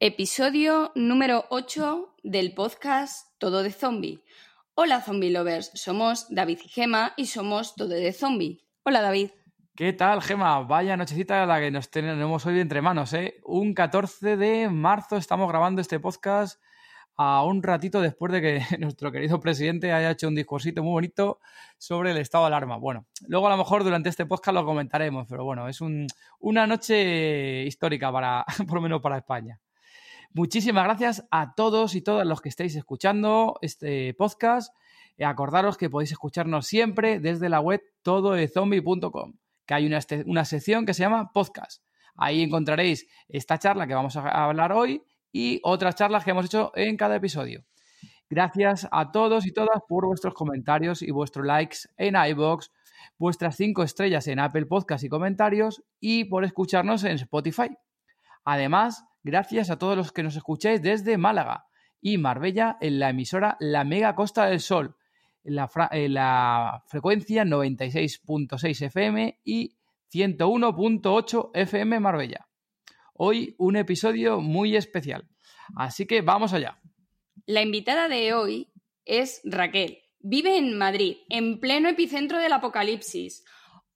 Episodio número 8 del podcast Todo de Zombie. Hola Zombie Lovers, somos David y Gema y somos Todo de Zombie. Hola David. ¿Qué tal, Gema? Vaya nochecita la que nos tenemos hoy entre manos, ¿eh? Un 14 de marzo estamos grabando este podcast a un ratito después de que nuestro querido presidente haya hecho un discursito muy bonito sobre el estado de alarma. Bueno, luego a lo mejor durante este podcast lo comentaremos, pero bueno, es una noche histórica para, por lo menos para España. Muchísimas gracias a todos y todas los que estáis escuchando este podcast. Eh, acordaros que podéis escucharnos siempre desde la web todoezombie.com, que hay una, una sección que se llama podcast. Ahí encontraréis esta charla que vamos a hablar hoy y otras charlas que hemos hecho en cada episodio. Gracias a todos y todas por vuestros comentarios y vuestros likes en iBox, vuestras cinco estrellas en Apple Podcast y comentarios y por escucharnos en Spotify. Además, Gracias a todos los que nos escucháis desde Málaga y Marbella en la emisora La Mega Costa del Sol, en la, frecuencia 96.6 FM y 101.8 FM Marbella. Hoy un episodio muy especial, así que vamos allá. La invitada de hoy es Raquel. Vive en Madrid, en pleno epicentro del apocalipsis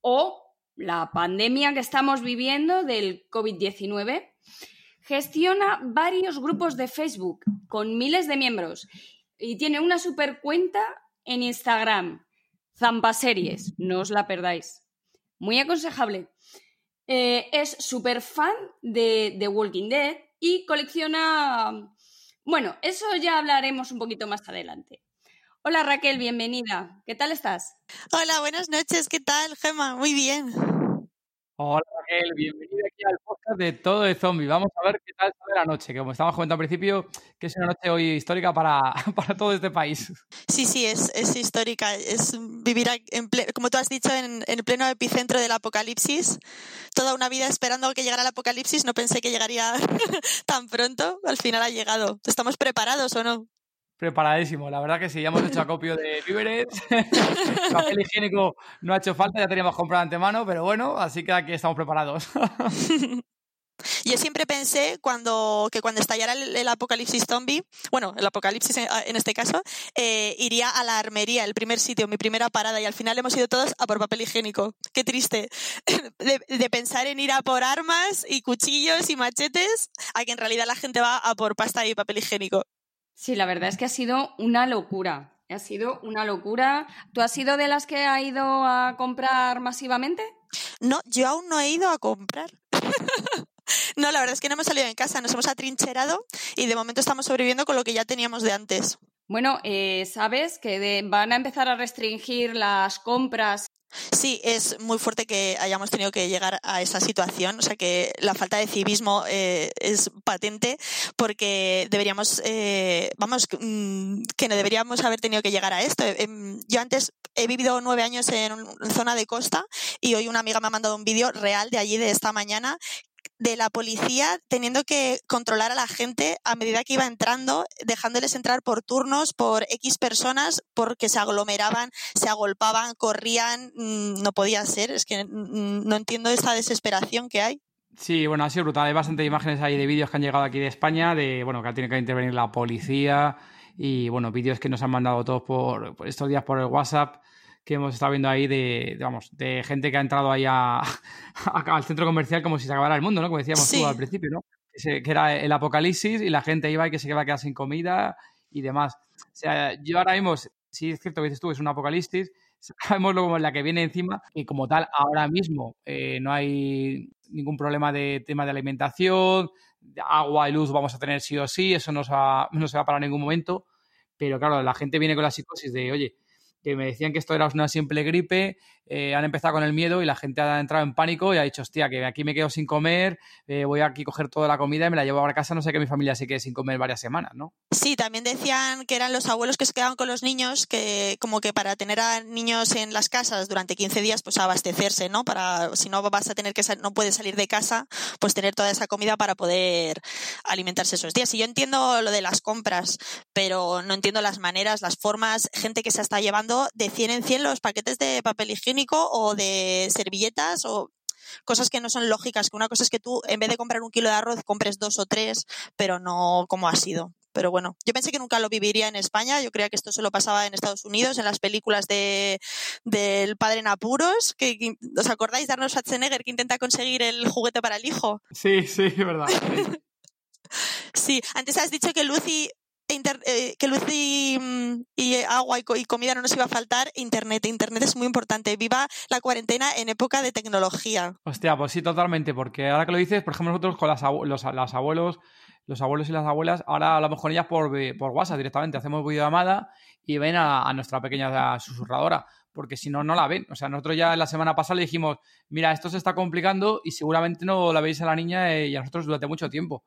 o la pandemia que estamos viviendo del COVID-19 Gestiona varios grupos de Facebook con miles de miembros y tiene una super cuenta en Instagram, Zampaseries, no os la perdáis. Muy aconsejable. Eh, es súper fan de The Walking Dead y colecciona... Bueno, eso ya hablaremos un poquito más adelante. Hola Raquel, bienvenida. ¿Qué tal estás? Hola, buenas noches. ¿Qué tal, Gemma? Muy bien. Hola Raquel, bienvenida aquí al podcast de Todo de Zombie. Vamos a ver qué tal sale la noche, que como estábamos comentando al principio, que es una noche hoy histórica para, para todo este país. Sí, sí, es, es histórica. Es vivir, en como tú has dicho, en, en, el pleno epicentro del apocalipsis. Toda una vida esperando que llegara el apocalipsis. No pensé que llegaría tan pronto. Al final ha llegado. ¿Estamos preparados o no? Preparadísimo, la verdad que sí, ya hemos hecho acopio de víveres, papel higiénico no ha hecho falta, ya teníamos comprado de antemano, pero bueno, así que aquí estamos preparados. Yo siempre pensé cuando, que cuando estallara el, apocalipsis zombie, bueno, el apocalipsis en, este caso, eh, iría a la armería, el primer sitio, mi primera parada, y al final hemos ido todos a por papel higiénico. Qué triste. De, de, pensar en ir a por armas y cuchillos y machetes, a que en realidad la gente va a por pasta y papel higiénico. Sí, la verdad es que ha sido una locura. Ha sido una locura. ¿Tú has sido de las que ha ido a comprar masivamente? No, yo aún no he ido a comprar. no, la verdad es que no hemos salido en casa, nos hemos atrincherado y de momento estamos sobreviviendo con lo que ya teníamos de antes. Bueno, eh, sabes que van a empezar a restringir las compras Sí, es muy fuerte que hayamos tenido que llegar a esa situación, o sea que la falta de civismo eh, es patente porque deberíamos, eh, vamos, mm, que no deberíamos haber tenido que llegar a esto. Em, yo antes he vivido nueve años en zona de costa y hoy una amiga me ha mandado un vídeo real de allí de esta mañana de la policía teniendo que controlar a la gente a medida que iba entrando, dejándoles entrar por turnos, por X personas, porque se aglomeraban, se agolpaban, corrían, mm, no podía ser, es que no entiendo esta desesperación que hay. Sí, bueno, ha sido brutal. Hay bastantes imágenes ahí de vídeos que han llegado aquí de España, de, bueno, que tiene que intervenir la policía y, bueno, vídeos que nos han mandado todos por estos días por el WhatsApp que hemos estado viendo ahí de, vamos, de gente que ha entrado ahí al centro comercial como si se acabara el mundo, ¿no? Como decíamos tú al principio, ¿no? Que, era el apocalipsis y la gente iba y que se iba a quedar sin comida y demás. O sea, yo ahora mismo, sí es cierto que dices tú, es un apocalipsis, sabemos como la que viene encima y como tal ahora mismo eh, no hay ningún problema de tema de alimentación, agua y luz vamos a tener sí o sí, eso no se va, no se va para ningún momento, pero claro, la gente viene con la psicosis de, oye, que me decían que esto era una simple gripe, eh, han empezado con el miedo y la gente ha entrado en pánico y ha dicho, hostia, que aquí me quedo sin comer, eh, voy aquí a coger toda la comida y me la llevo a casa, no sé que mi familia se quede sin comer varias semanas, ¿no? Sí, también decían que eran los abuelos que se quedaban con los niños, que como que para tener a niños en las casas durante 15 días, pues abastecerse, ¿no? Para, si no vas a tener que, no puedes salir de casa, pues tener toda esa comida para poder alimentarse esos días. Y yo entiendo lo de las compras, pero no entiendo las maneras, las formas, gente que se está llevando de 100 en 100 los paquetes de papel higiénico o de servilletas o cosas que no son lógicas, que una cosa es que tú en vez de comprar un kilo de arroz compres dos o tres, pero no como ha sido. Pero bueno, yo pensé que nunca lo viviría en España, yo creía que esto solo pasaba en Estados Unidos, en las películas de del padre en apuros, que, ¿os acordáis de Arnold Schwarzenegger que intenta conseguir el juguete para el hijo? Sí, sí, verdad. sí, antes has dicho que Lucy eh, que luz mm, y, agua y, comida no nos iba a faltar, Internet. Internet es muy importante. Viva la cuarentena en época de tecnología. Hostia, pues sí, totalmente, porque ahora que lo dices, por ejemplo, nosotros con las, los, abuelos, los abuelos y las abuelas, ahora hablamos con ellas por, por WhatsApp directamente, hacemos videollamada y ven a, nuestra pequeña susurradora porque si no, no la ven. O sea, nosotros ya la semana pasada le dijimos, mira, esto se está complicando y seguramente no la veis a la niña y a nosotros durante mucho tiempo.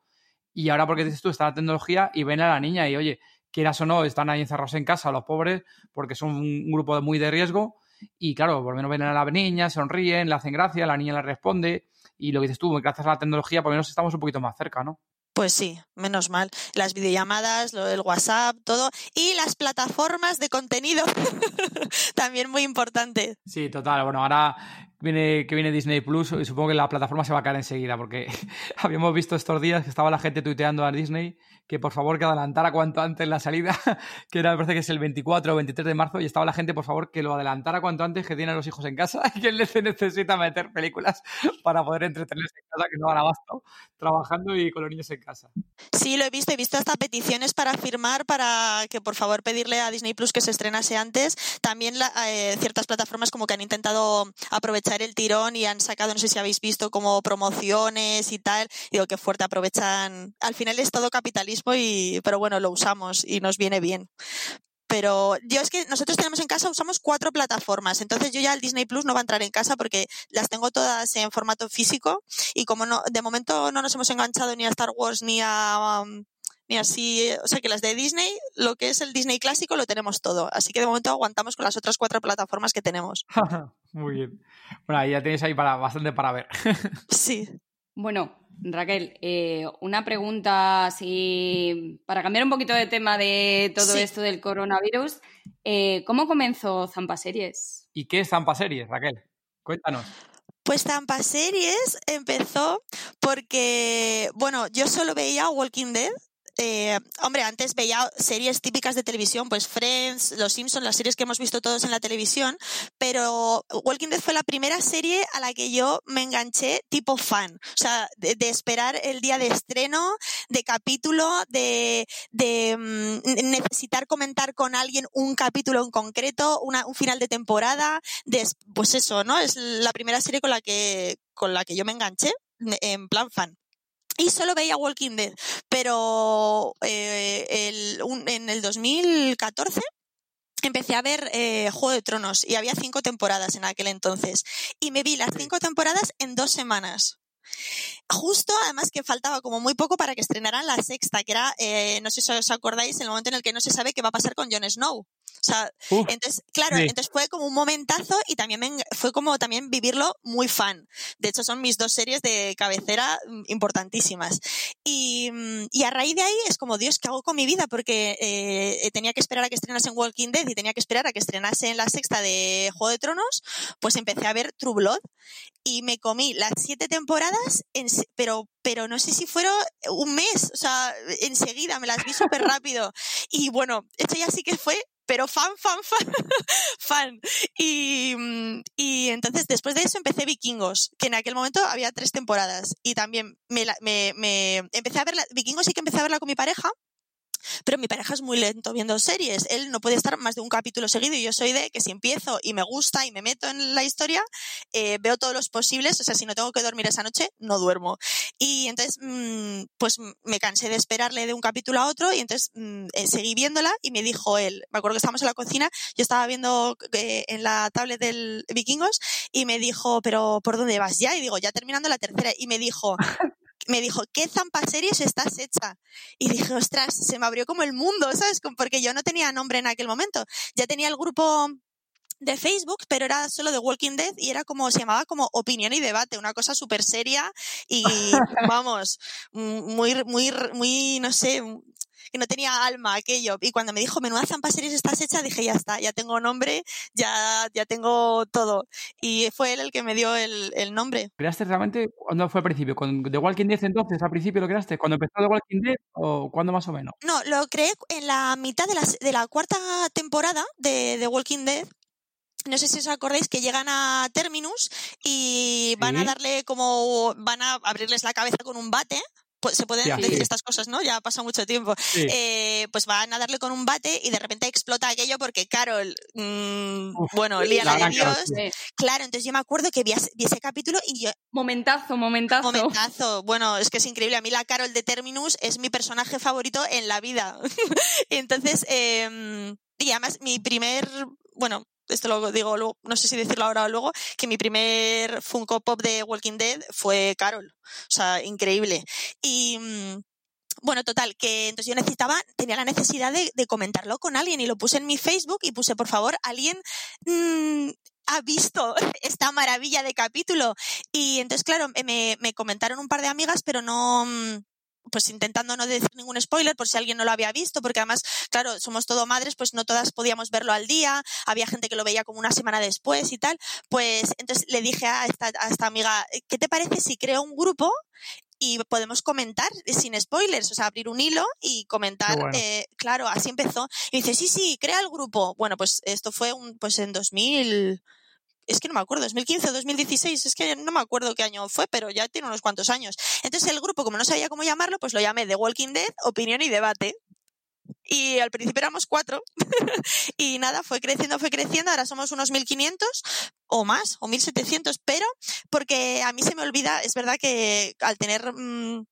Y ahora, porque dices tú, está la tecnología y ven a la niña y, oye, quieras o no, están ahí encerrados en casa los pobres porque son un grupo muy de riesgo. Y claro, por lo menos ven a la niña, sonríen, le hacen gracia, la niña le responde. Y lo que dices tú, gracias a la tecnología, por lo menos estamos un poquito más cerca, ¿no? Pues sí, menos mal. Las videollamadas, lo del WhatsApp, todo. Y las plataformas de contenido. También muy importante. Sí, total. Bueno, ahora viene, que viene Disney Plus y supongo que la plataforma se va a caer enseguida porque habíamos visto estos días que estaba la gente tuiteando a Disney que por favor que adelantara cuanto antes la salida, que era, me parece que es el 24 o 23 de marzo, y estaba la gente, por favor, que lo adelantara cuanto antes, que tiene a los hijos en casa y que les necesita meter películas para poder entretenerse en casa, que no van abasto, trabajando y con los niños en casa. Sí, lo he visto, he visto hasta peticiones para firmar, para que por favor pedirle a Disney Plus que se estrenase antes. También eh, ciertas plataformas como que han intentado aprovechar el tirón y han sacado, no sé si habéis visto, como promociones y tal. Digo, que fuerte aprovechan. Al final es todo capitalismo y, pero bueno, lo usamos y nos viene bien. Pero yo es que nosotros tenemos en casa, usamos cuatro plataformas, entonces yo ya el Disney Plus no va a entrar en casa porque las tengo todas en formato físico y como no, de momento no nos hemos enganchado ni a Star Wars ni a, um, ni así, o sea que las de Disney, lo que es el Disney clásico lo tenemos todo, así que de momento aguantamos con las otras cuatro plataformas que tenemos. Muy bien. Bueno, ahí ya tenéis ahí para, bastante para ver. sí. Bueno, Raquel, eh, una pregunta así para cambiar un poquito de tema de todo esto del coronavirus. Eh, ¿Cómo comenzó Zampa Series? ¿Y qué es Zampa Series, Raquel? Cuéntanos. Pues Zampa Series empezó porque, bueno, yo solo veía Walking Dead eh, hombre, antes veía series típicas de televisión, pues Friends, Los Simpsons, las series que hemos visto todos en la televisión, pero Walking Dead fue la primera serie a la que yo me enganché tipo fan, o sea, de, esperar el día de estreno, de capítulo, de, mm, necesitar comentar con alguien un capítulo en concreto, un final de temporada, pues eso, ¿no? Es la primera serie con la que, con la que yo me enganché en plan fan y solo veía Walking Dead. Pero eh, en el 2014 empecé a ver eh, Juego de Tronos y había cinco temporadas en aquel entonces. Y me vi las cinco temporadas en dos semanas. Justo, además que faltaba como muy poco para que estrenaran la sexta, que era, eh, no sé si os acordáis, el momento en el que no se sabe qué va a pasar con Jon Snow. O sea, entonces, claro, entonces fue como un momentazo y también fue como también vivirlo muy fan. De hecho, son mis dos series de cabecera mm, importantísimas. Y, mm, y a raíz de ahí es como, Dios, ¿qué hago con mi vida? Porque eh, tenía que esperar a que estrenase en Walking Dead y tenía que esperar a que estrenase en la sexta de Juego de Tronos, pues empecé a ver True Blood y me comí las siete temporadas, en, pero pero no sé si fueron un mes, o sea, enseguida me las vi súper rápido. Y bueno, esto ya sí que fue pero fan, fan, fan, fan. Y, mm, y, entonces después de eso empecé Vikingos, que en aquel momento había tres temporadas. Y también me, me, me empecé a ver Vikingos sí que empecé a verla con mi pareja, pero mi pareja es muy lento viendo series. Él no puede estar más de un capítulo seguido y yo soy de que si empiezo y me gusta y me meto en la historia, eh, veo todos los posibles. O sea, si no tengo que dormir esa noche, no duermo. Y entonces, mm, pues me cansé de esperarle de un capítulo a otro y entonces mm, eh, seguí viéndola y me dijo él, me acuerdo que estábamos en la cocina, yo estaba viendo eh, en la tablet del Vikingos y me dijo, pero ¿por dónde vas ya? Y digo, ya terminando la tercera. Y me dijo, me dijo, ¿qué zampaseries estás hecha? Y dije, ostras, se me abrió como el mundo, ¿sabes? Porque yo no tenía nombre en aquel momento. Ya tenía el grupo de Facebook, pero era solo de Walking Dead y era como, se llamaba como opinión y debate, una cosa súper seria y vamos, muy, muy, muy, no sé, que no tenía alma aquello. Y cuando me dijo, menuda zampa series estás hecha, dije, ya está, ya tengo nombre, ya, ya tengo todo. Y fue él el que me dio el, el nombre. ¿Creaste realmente cuándo fue al principio? ¿Con The Walking Dead entonces, al principio lo creaste? ¿Cuando empezó The Walking Dead o cuándo más o menos? No, lo creé en la mitad de la, de la cuarta temporada de The Walking Dead no sé si os acordáis que llegan a Terminus y van a darle como, van a abrirles la cabeza con un bate se pueden decir estas cosas, ¿no? Ya ha pasado mucho tiempo. Eh, pues van a darle con un bate y de repente explota aquello porque Carol, mm, bueno, lía la de Dios. Claro, entonces yo me acuerdo que vi, ese capítulo y yo... Momentazo, momentazo. Momentazo. Bueno, es que es increíble. A mí la Carol de Terminus es mi personaje favorito en la vida. entonces, eh, y además mi primer, bueno, esto lo digo luego, no sé si decirlo ahora o luego, que mi primer Funko Pop de Walking Dead fue Carol. O sea, increíble. Y mm, bueno, total, que entonces yo necesitaba, tenía la necesidad de, comentarlo con alguien y lo puse en mi Facebook y puse, por favor, alguien mm, ha visto esta maravilla de capítulo. Y entonces, claro, me, me comentaron un par de amigas, pero no, mm, pues intentando no decir ningún spoiler por si alguien no lo había visto, porque además, claro, somos todo madres, pues no todas podíamos verlo al día, había gente que lo veía como una semana después y tal, pues entonces le dije a esta, a esta amiga, ¿qué te parece si creo un grupo y podemos comentar sin spoilers, o sea, abrir un hilo y comentar, eh, claro, así empezó. Y dice, sí, sí, crea el grupo. Bueno, pues esto fue un, pues en 2000, es que no me acuerdo, 2015 o 2016, es que no me acuerdo qué año fue, pero ya tiene unos cuantos años. Entonces el grupo, como no sabía cómo llamarlo, pues lo llamé The Walking Dead, Opinión y Debate. Y al principio éramos cuatro. y nada, fue creciendo, fue creciendo. Ahora somos unos 1500 o más, o 1700, pero porque a mí se me olvida, es verdad que al tener mm,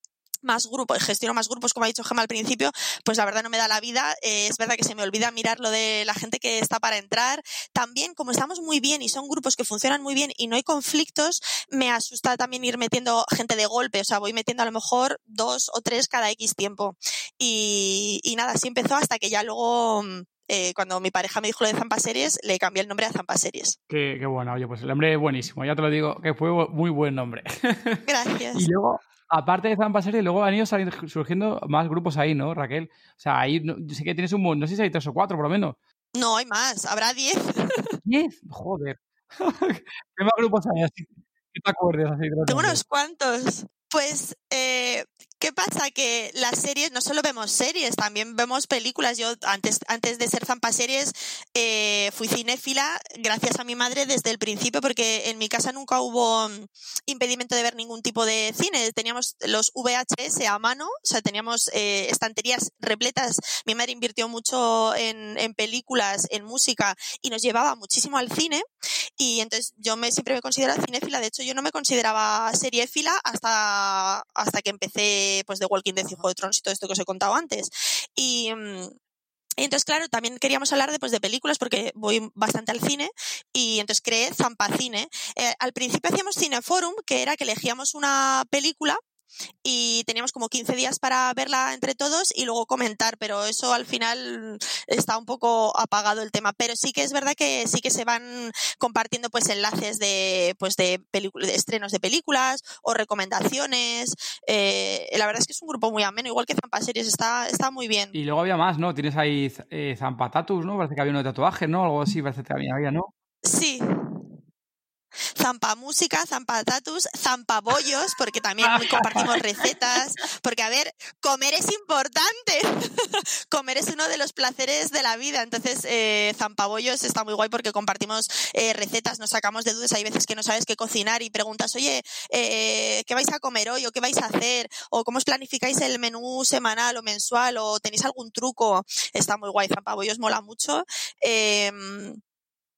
más grupos, gestiono más grupos, como ha dicho Gemma al principio, pues la verdad no me da la vida. Eh, es verdad que se me olvida mirar lo de la gente que está para entrar. También, como estamos muy bien y son grupos que funcionan muy bien y no hay conflictos, me asusta también ir metiendo gente de golpe. O sea, voy metiendo a lo mejor dos o tres cada X tiempo. Y, nada, así empezó hasta que ya luego eh, cuando mi pareja me dijo lo de Zampa Series, le cambié el nombre a Zampa Series. Qué, qué bueno, oye, pues el nombre es buenísimo, ya te lo digo, que fue muy buen nombre. Gracias. y luego, aparte de Zampa Series, luego han ido surgiendo más grupos ahí, ¿no, Raquel? O sea, ahí sí que tienes un no sé si hay tres o cuatro por lo menos. No, hay más, habrá diez. ¿Diez? Joder. ¿Qué más grupos hay así? ¿Qué te acuerdas así? Tengo unos cuantos. Pues, eh, ¿qué pasa? Que las series, no solo vemos series, también vemos películas. Yo, antes, antes de ser zampa series, eh, fui cinéfila gracias a mi madre desde el principio, porque en mi casa nunca hubo mm, impedimento de ver ningún tipo de cine. Teníamos los VHS a mano, o sea, teníamos eh, estanterías repletas. Mi madre invirtió mucho en, en, películas, en música, y nos llevaba muchísimo al cine. Y entonces yo me, siempre me consideraba cinéfila. De hecho, yo no me consideraba seriéfila hasta hasta que empecé pues de Walking Dead y Juego de Tronos y todo esto que os he contado antes. Y, mm, entonces, claro, también queríamos hablar de, pues, de películas porque voy bastante al cine y entonces creé Zampacine. Eh, al principio hacíamos Cineforum, que era que elegíamos una película y teníamos como 15 días para verla entre todos y luego comentar, pero eso al final está un poco apagado el tema. Pero sí que es verdad que sí que se van compartiendo pues enlaces de pues de, de estrenos de películas o recomendaciones. Eh, la verdad es que es un grupo muy ameno, igual que Zampa Series, está, está muy bien. Y luego había más, ¿no? Tienes ahí eh, Zampatatus, ¿no? Parece que había uno de tatuajes, ¿no? Algo así, parece que había, ¿no? Sí, zampa música, zampa tatus, zampa bollos, porque también compartimos recetas, porque a ver, comer es importante, comer es uno de los placeres de la vida, entonces eh, zampa bollos está muy guay porque compartimos eh, recetas, nos sacamos de dudas, hay veces que no sabes qué cocinar y preguntas, oye, eh, ¿qué vais a comer hoy o qué vais a hacer? o cómo os planificáis el menú semanal o mensual o tenéis algún truco, está muy guay, zampa bollos mola mucho.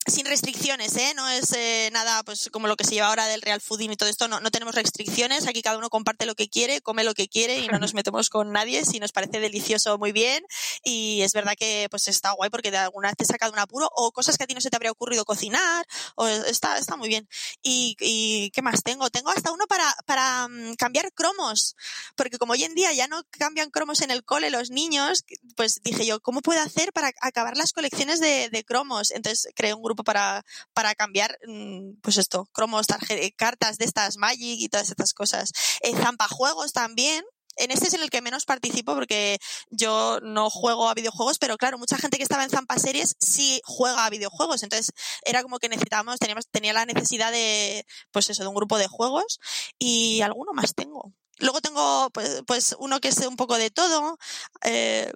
Sin restricciones, ¿eh? No es eh, nada pues como lo que se lleva ahora del real fooding y todo esto, no, no tenemos restricciones, aquí cada uno comparte lo que quiere, come lo que quiere y no nos metemos con nadie, si nos parece delicioso muy bien y es verdad que pues está guay porque de alguna vez te saca de un apuro o cosas que a ti no se te habría ocurrido cocinar, o está, está muy bien. Y, y ¿qué más tengo? Tengo hasta uno para, para mm, cambiar cromos, porque como hoy en día ya no cambian cromos en el cole los niños, pues dije yo, ¿cómo puedo hacer para acabar las colecciones de, de cromos? Entonces creé un grupo para, para cambiar, mm, pues esto, cromos, cartas de estas Magic y todas estas cosas. Eh, zampajuegos también, en este es en el que menos participo porque yo no juego a videojuegos, pero claro, mucha gente que estaba en Zampa Series sí juega a videojuegos. Entonces era como que necesitábamos, teníamos, tenía la necesidad de, pues eso, de un grupo de juegos y alguno más tengo. Luego tengo, pues, pues uno que es un poco de todo. Eh,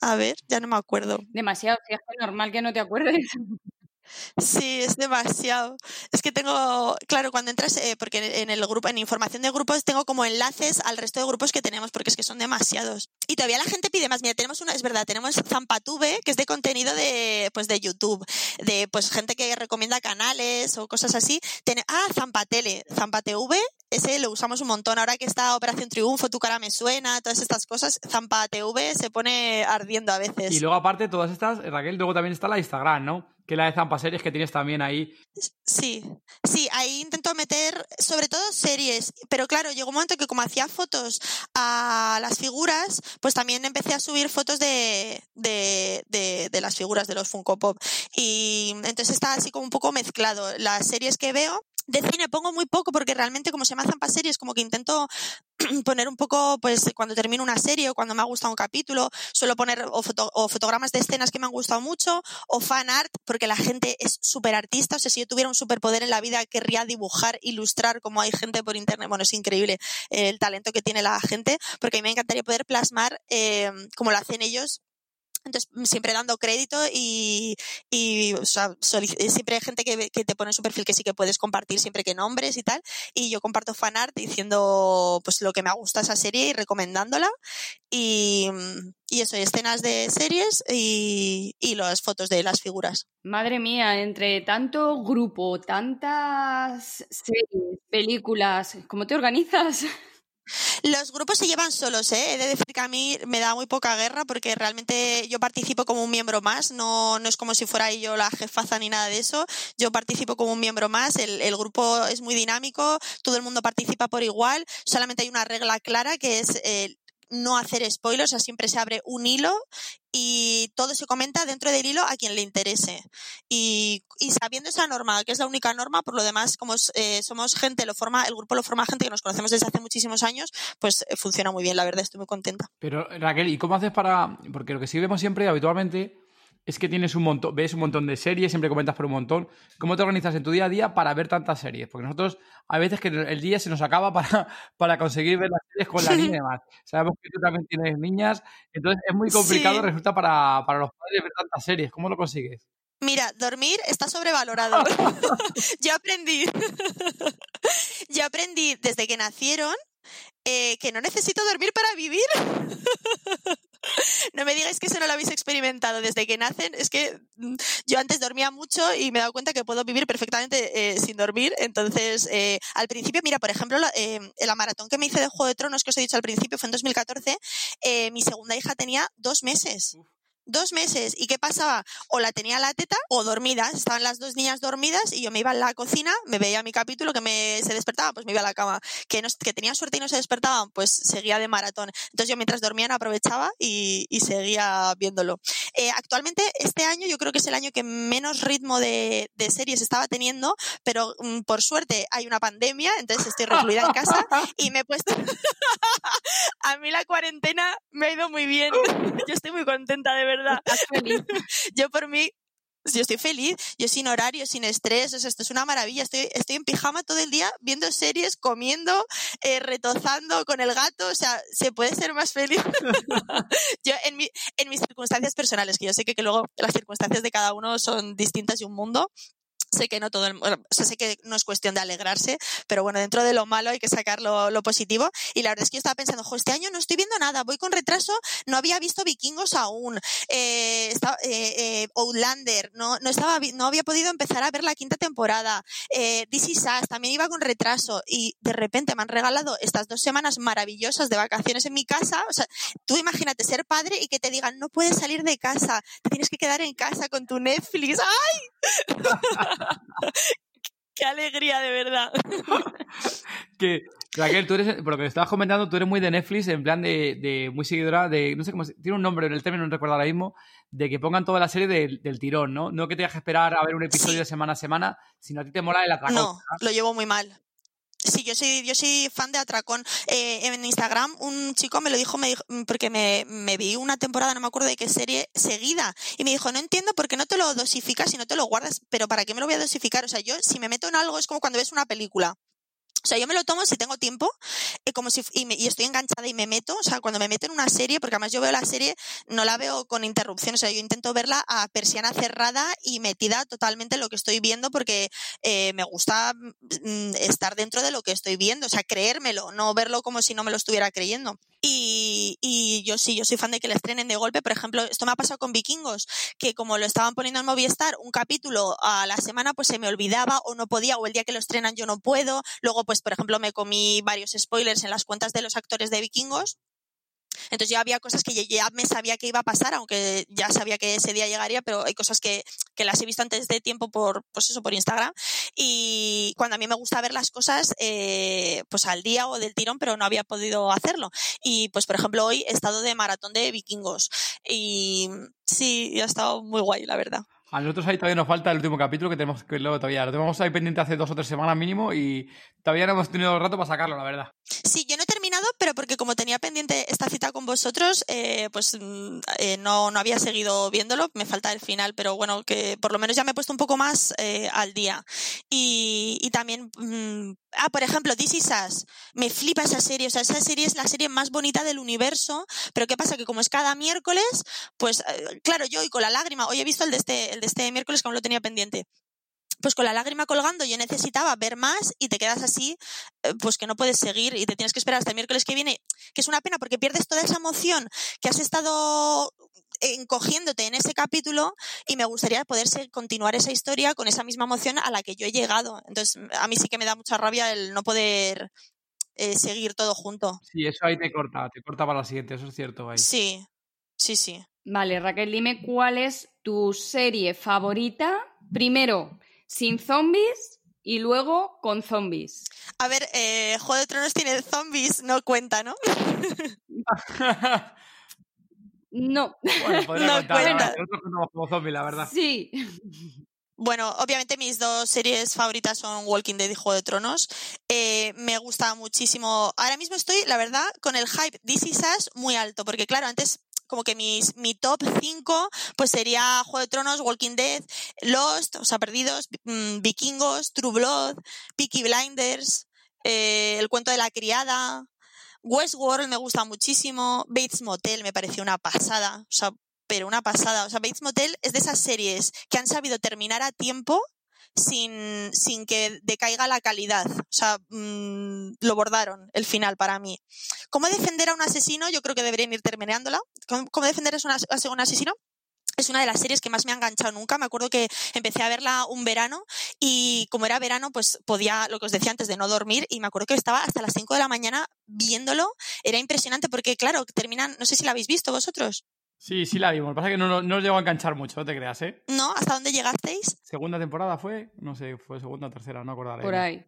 a ver, ya no me acuerdo. Demasiado, es normal que no te acuerdes. Sí, es demasiado. Es que tengo, claro, cuando entras, eh, porque en el grupo, en información de grupos, tengo como enlaces al resto de grupos que tenemos, porque es que son demasiados. Y todavía la gente pide más. Mira, tenemos una, es verdad, tenemos Zampatube, que es de contenido de, pues, de YouTube, de, pues, gente que recomienda canales o cosas así. ah, Zampatele, Zampatv, ese lo usamos un montón. Ahora que está Operación Triunfo, Tu cara me suena, todas estas cosas, Zampatv se pone ardiendo a veces. Y luego, aparte, todas estas, Raquel, luego también está la Instagram, ¿no? Que la de Zampa Series que tienes también ahí. Sí, sí, ahí intento meter sobre todo series, pero claro, llegó un momento que como hacía fotos a las figuras, pues también empecé a subir fotos de, de, de, de las figuras de los Funko Pop. Y entonces está así como un poco mezclado. Las series que veo de cine pongo muy poco porque realmente como se me hacen para series, como que intento poner un poco, pues cuando termino una serie o cuando me ha gustado un capítulo, suelo poner o, fotogramas de escenas que me han gustado mucho o fan art porque la gente es súper artista. O sea, si yo tuviera un superpoder en la vida, querría dibujar, ilustrar como hay gente por internet. Bueno, es increíble el talento que tiene la gente porque a mí me encantaría poder plasmar eh, como lo hacen ellos entonces, mm, siempre dando crédito y, y eh, siempre hay gente que, que, te pone su perfil que sí que puedes compartir siempre que nombres y tal. Y yo comparto fanart diciendo pues lo que me ha gustado esa serie y recomendándola. Y, mm, y eso, escenas de series y, y las fotos de las figuras. Madre mía, entre tanto grupo, tantas series, películas, ¿cómo te organizas? Los grupos se llevan solos, ¿eh? He de decir que a mí me da muy poca guerra porque realmente yo participo como un miembro más, no, no es como si fuera yo la jefaza ni nada de eso. Yo participo como un miembro más, el, el grupo es muy dinámico, todo el mundo participa por igual, solamente hay una regla clara que es eh, no hacer spoilers, o sea, siempre se abre un hilo y todo se comenta dentro del hilo a quien le interese. Y, sabiendo esa norma, que es la única norma, por lo demás, como eh, somos gente, lo forma, el grupo lo forma gente que nos conocemos desde hace muchísimos años, pues eh, funciona muy bien, la verdad, estoy muy contenta. Pero Raquel, ¿y cómo haces para...? Porque lo que sí vemos siempre, habitualmente, es que tienes un montón, ves un montón de series, siempre comentas por un montón. ¿Cómo te organizas en tu día a día para ver tantas series? Porque nosotros hay veces que el día se nos acaba para, para conseguir ver las series con la niña y demás. Sabemos que tú también tienes niñas, entonces es muy complicado, resulta para, para los padres ver tantas series. ¿Cómo lo consigues? Mira, dormir está sobrevalorado. yo aprendí, yo aprendí desde que nacieron eh, que no necesito dormir para vivir. no me digáis que eso no lo habéis experimentado desde que nacen. Es que mm, yo antes dormía mucho y me he dado cuenta que puedo vivir perfectamente eh, sin dormir. Entonces, eh, al principio, mira, por ejemplo, la, la, maratón que me hice de Juego de Tronos, que os he dicho al principio, fue en 2014. mi segunda hija tenía dos meses dos meses. ¿Y qué pasaba? O la tenía la teta o dormidas. Estaban las dos niñas dormidas y yo me iba a la cocina, me veía mi capítulo, que me se despertaba, pues me iba a la cama. Que, no, que tenía suerte y no se despertaban, pues seguía de maratón. Entonces yo mientras dormían aprovechaba y, y seguía viéndolo. Eh, actualmente, este año yo creo que es el año que menos ritmo de, de series estaba teniendo, pero mm, por suerte hay una pandemia, entonces estoy recluida en casa y me he puesto... a mí la cuarentena me ha ido muy bien. yo estoy muy contenta, de verdad. Yo por mí yo estoy feliz, yo sin horario, sin estrés, esto es una maravilla, estoy, estoy en pijama todo el día viendo series, comiendo, eh, retozando con el gato, o sea, se puede ser más feliz. yo en, mi, en mis circunstancias personales, que yo sé que, que luego las circunstancias de cada uno son distintas y un mundo, sé que no todo el, sé que no es cuestión de alegrarse, pero bueno, dentro de lo malo hay que sacar lo, positivo. Y la verdad es que yo estaba pensando, jo, este año no estoy viendo nada, voy con retraso, no había visto vikingos aún, eh, estaba, eh, eh, Outlander, no, no, estaba, no había podido empezar a ver la quinta temporada, eh, This Is también iba con retraso y de repente me han regalado estas dos semanas maravillosas de vacaciones en mi casa. O sea, tú imagínate ser padre y que te digan, no puedes salir de casa, te tienes que quedar en casa con tu Netflix. ¡Ay! Qué alegría, de verdad. que, Raquel, tú eres, por lo que me estabas comentando, tú eres muy de Netflix, en plan de, muy seguidora de, no sé cómo, tiene un nombre en el término, no recuerdo ahora mismo, de que pongan toda la serie del tirón, ¿no? No que te que esperar a ver un episodio de semana a semana, sino a ti te mola el atracón. No, lo llevo muy mal. Sí, yo soy, yo soy fan de Atracón. Eh, en Instagram un chico me lo dijo, me dijo porque me, me, vi una temporada, no me acuerdo de qué serie, seguida. Y me dijo, no entiendo por qué no te lo dosificas y no te lo guardas, pero ¿para qué me lo voy a dosificar? O sea, yo si me meto en algo es como cuando ves una película. O sea, yo me lo tomo si tengo tiempo, eh, como si, y, estoy enganchada y me meto, o sea, cuando me meto en una serie, porque además yo veo la serie, no la veo con interrupción, o sea, yo intento verla a persiana cerrada y metida totalmente en lo que estoy viendo, porque eh, me gusta mm, estar dentro de lo que estoy viendo, o sea, creérmelo, no verlo como si no me lo estuviera creyendo. Y, y yo sí, yo soy fan de que le estrenen de golpe, por ejemplo, esto me ha pasado con Vikingos, que como lo estaban poniendo en Movistar un capítulo a la semana, pues se me olvidaba o no podía, o el día que lo estrenan yo no puedo, luego pues por ejemplo, me comí varios spoilers en las cuentas de los actores de vikingos. Entonces ya había cosas que ya me sabía que iba a pasar, aunque ya sabía que ese día llegaría, pero hay cosas que, que las he visto antes de tiempo por, pues eso, por Instagram. Y cuando a mí me gusta ver las cosas, eh, pues al día o del tirón, pero no había podido hacerlo. Y pues, por ejemplo, hoy he estado de maratón de vikingos. Y sí, ha estado muy guay, la verdad. A nosotros ahí todavía nos falta el último capítulo que tenemos que luego todavía lo tenemos ahí pendiente hace dos o tres semanas mínimo y todavía no hemos tenido el rato para sacarlo, la verdad. Sí, yo no he terminado, porque como tenía pendiente esta cita con vosotros, eh, pues mm, eh, no, no había seguido viéndolo, me falta el final, pero bueno, que por lo menos ya me he puesto un poco más eh, al día. Y, también, mm, ah, por ejemplo, This Is me flipa esa serie, o sea, esa serie es la serie más bonita del universo, pero ¿qué pasa? Que como es cada miércoles, pues claro, yo y con la lágrima, hoy he visto el de este de este miércoles que lo tenía pendiente pues con la lágrima colgando yo necesitaba ver más y te quedas así, eh, pues que no puedes seguir y te tienes que esperar hasta el miércoles que viene, que es una pena porque pierdes toda esa emoción que has estado encogiéndote en ese capítulo y me gustaría poder continuar esa historia con esa misma emoción a la que yo he llegado. Entonces, a mí sí que me da mucha rabia el no poder eh, seguir todo junto. Sí, eso ahí te corta, te corta para la siguiente, eso es cierto. Ahí. Sí, sí, sí. Vale, Raquel, dime cuál es tu serie favorita, primero sin zombies y luego con zombies. A ver, eh, Juego de Tronos tiene zombies, no cuenta, ¿no? no. Bueno, podría no contar, cuenta. como zombies, la verdad. Sí. Bueno, obviamente mis dos series favoritas son Walking Dead y Juego de Tronos. Eh, me gusta muchísimo. Ahora mismo estoy, la verdad, con el hype This Is Us muy alto, porque claro, antes como que mis, mi top 5 pues sería Juego de Tronos, Walking Dead, Lost, o sea, Perdidos, mm, Vikingos, True Blood, Peaky Blinders, eh, El cuento de la criada, Westworld me gusta muchísimo, Bates Motel me pareció una pasada, o sea, pero una pasada, o sea, Bates Motel es de esas series que han sabido terminar a tiempo sin, sin que decaiga la calidad. O sea, mm, lo bordaron el final para mí. ¿Cómo defender a un asesino? Yo creo que deberían ir terminándola. ¿Cómo, defender a un asesino? Es una de las series que más me ha enganchado nunca. Me acuerdo que empecé a verla un verano y como era verano, pues podía, lo que os decía antes, de no dormir y me acuerdo que estaba hasta las 5 de la mañana viéndolo. Era impresionante porque, claro, terminan, no sé si la habéis visto vosotros. Sí, sí la vimos. Pasa que no, no, llegó a enganchar mucho, no te creas, ¿eh? No, ¿hasta dónde llegasteis? Segunda temporada fue, no sé, fue segunda o tercera, no acordaré. Por ahí.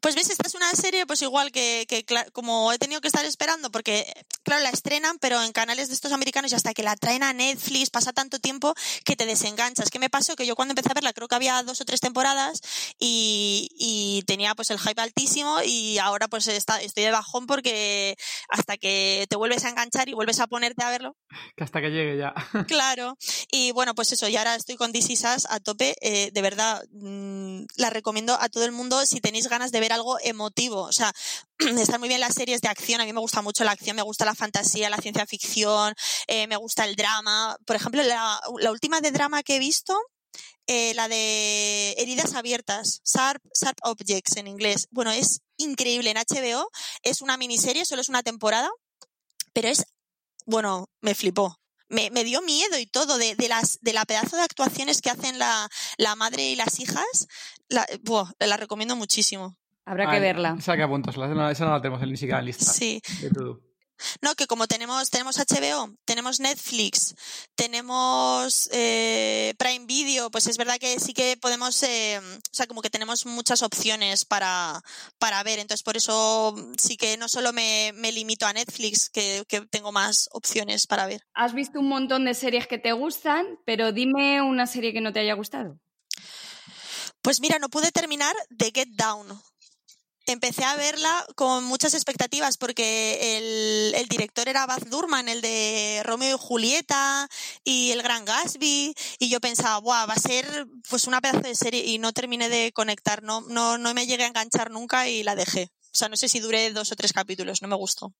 Pues ves, esta es una serie, pues igual que, que como he tenido que estar esperando, porque claro, la estrenan, pero en canales de estos americanos y hasta que la traen a Netflix pasa tanto tiempo que te desenganchas. ¿Qué me pasó? Que yo cuando empecé a verla creo que había dos o tres temporadas y, y tenía pues el hype altísimo y ahora pues está, estoy de bajón porque hasta que te vuelves a enganchar y vuelves a ponerte a verlo. Que hasta que llegue ya. claro. Y bueno, pues eso, y ahora estoy con DC a tope. Eh, de verdad, mmm, la recomiendo a todo el mundo si tenéis ganas de ver algo emotivo. O sea, están muy bien las series de acción. A mí me gusta mucho la acción, me gusta la fantasía, la ciencia ficción, eh, me gusta el drama. Por ejemplo, la, la última de drama que he visto eh, la de heridas abiertas, Sharp, Sharp Objects en inglés. Bueno, es increíble en HBO, es una miniserie, solo es una temporada, pero es, bueno, me flipó. Me, dio miedo y todo de, las de la pedazo de actuaciones que hacen la, la madre y las hijas. La, la recomiendo muchísimo. Habrá que verla. Esa que apuntas, esa no, esa no la tenemos ni siquiera en lista. Sí. De todo. No, que como tenemos, tenemos HBO, tenemos Netflix, tenemos eh, Prime Video, pues es verdad que sí que podemos, eh, o sea, como que tenemos muchas opciones para, para ver. Entonces, por eso sí que no solo me, me limito a Netflix, que, que, tengo más opciones para ver. Has visto un montón de series que te gustan, pero dime una serie que no te haya gustado. Pues mira, no pude terminar The Get Down empecé a verla con muchas expectativas porque el, director era Baz Durman, el de Romeo y Julieta y El Gran Gatsby, y yo pensaba, Buah, va a ser pues una pedazo de serie y no terminé de conectar, no, no, no me llegué a enganchar nunca y la dejé. O sea, no sé si duré dos o tres capítulos, no me gustó.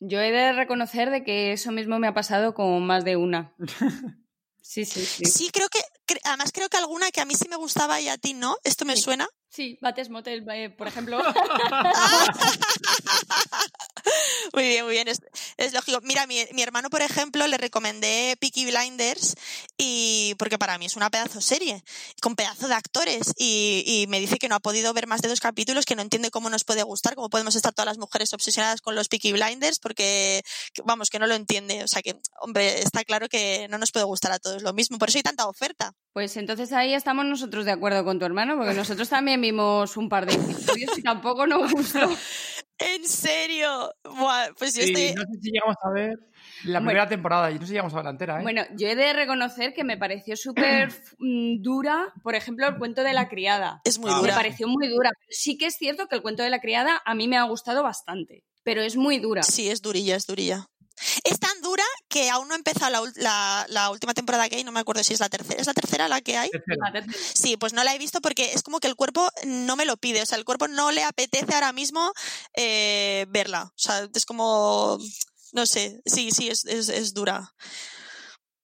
Yo he de reconocer de que eso mismo me ha pasado con más de una. Sí, sí, sí. Sí, creo que, además creo que alguna que a mí sí me gustaba y a ti no. ¿Esto me sí. suena? Sí, Bates Motel, eh, por ejemplo. muy bien, muy bien. Es, es lógico. Mira, mi, mi, hermano, por ejemplo, le recomendé Peaky Blinders y porque para mí es una pedazo serie, con pedazo de actores. Y, y, me dice que no ha podido ver más de dos capítulos, que no entiende cómo nos puede gustar, cómo podemos estar todas las mujeres obsesionadas con los Peaky Blinders, porque, vamos, que no lo entiende. O sea que, hombre, está claro que no nos puede gustar a todos lo mismo. Por eso hay tanta oferta. Pues entonces ahí estamos nosotros de acuerdo con tu hermano, porque nosotros también vimos un par de episodios y tampoco nos gustó. ¿En serio? Buah, pues yo sí, estoy... No sé si llegamos a ver la bueno, primera temporada, y no sé si llegamos a ver la entera. ¿eh? Bueno, yo he de reconocer que me pareció súper dura, por ejemplo, el cuento de la criada. Es muy dura. Me pareció muy dura. Sí que es cierto que el cuento de la criada a mí me ha gustado bastante, pero es muy dura. Sí, es durilla, es durilla. Es tan dura que aún no ha empezado la, la, la, última temporada que hay, no me acuerdo si es la tercera. ¿Es la tercera la que hay? Sí, pues no la he visto porque es como que el cuerpo no me lo pide, o sea, el cuerpo no le apetece ahora mismo eh, verla. O sea, es como, no sé, sí, sí, es, es, es dura.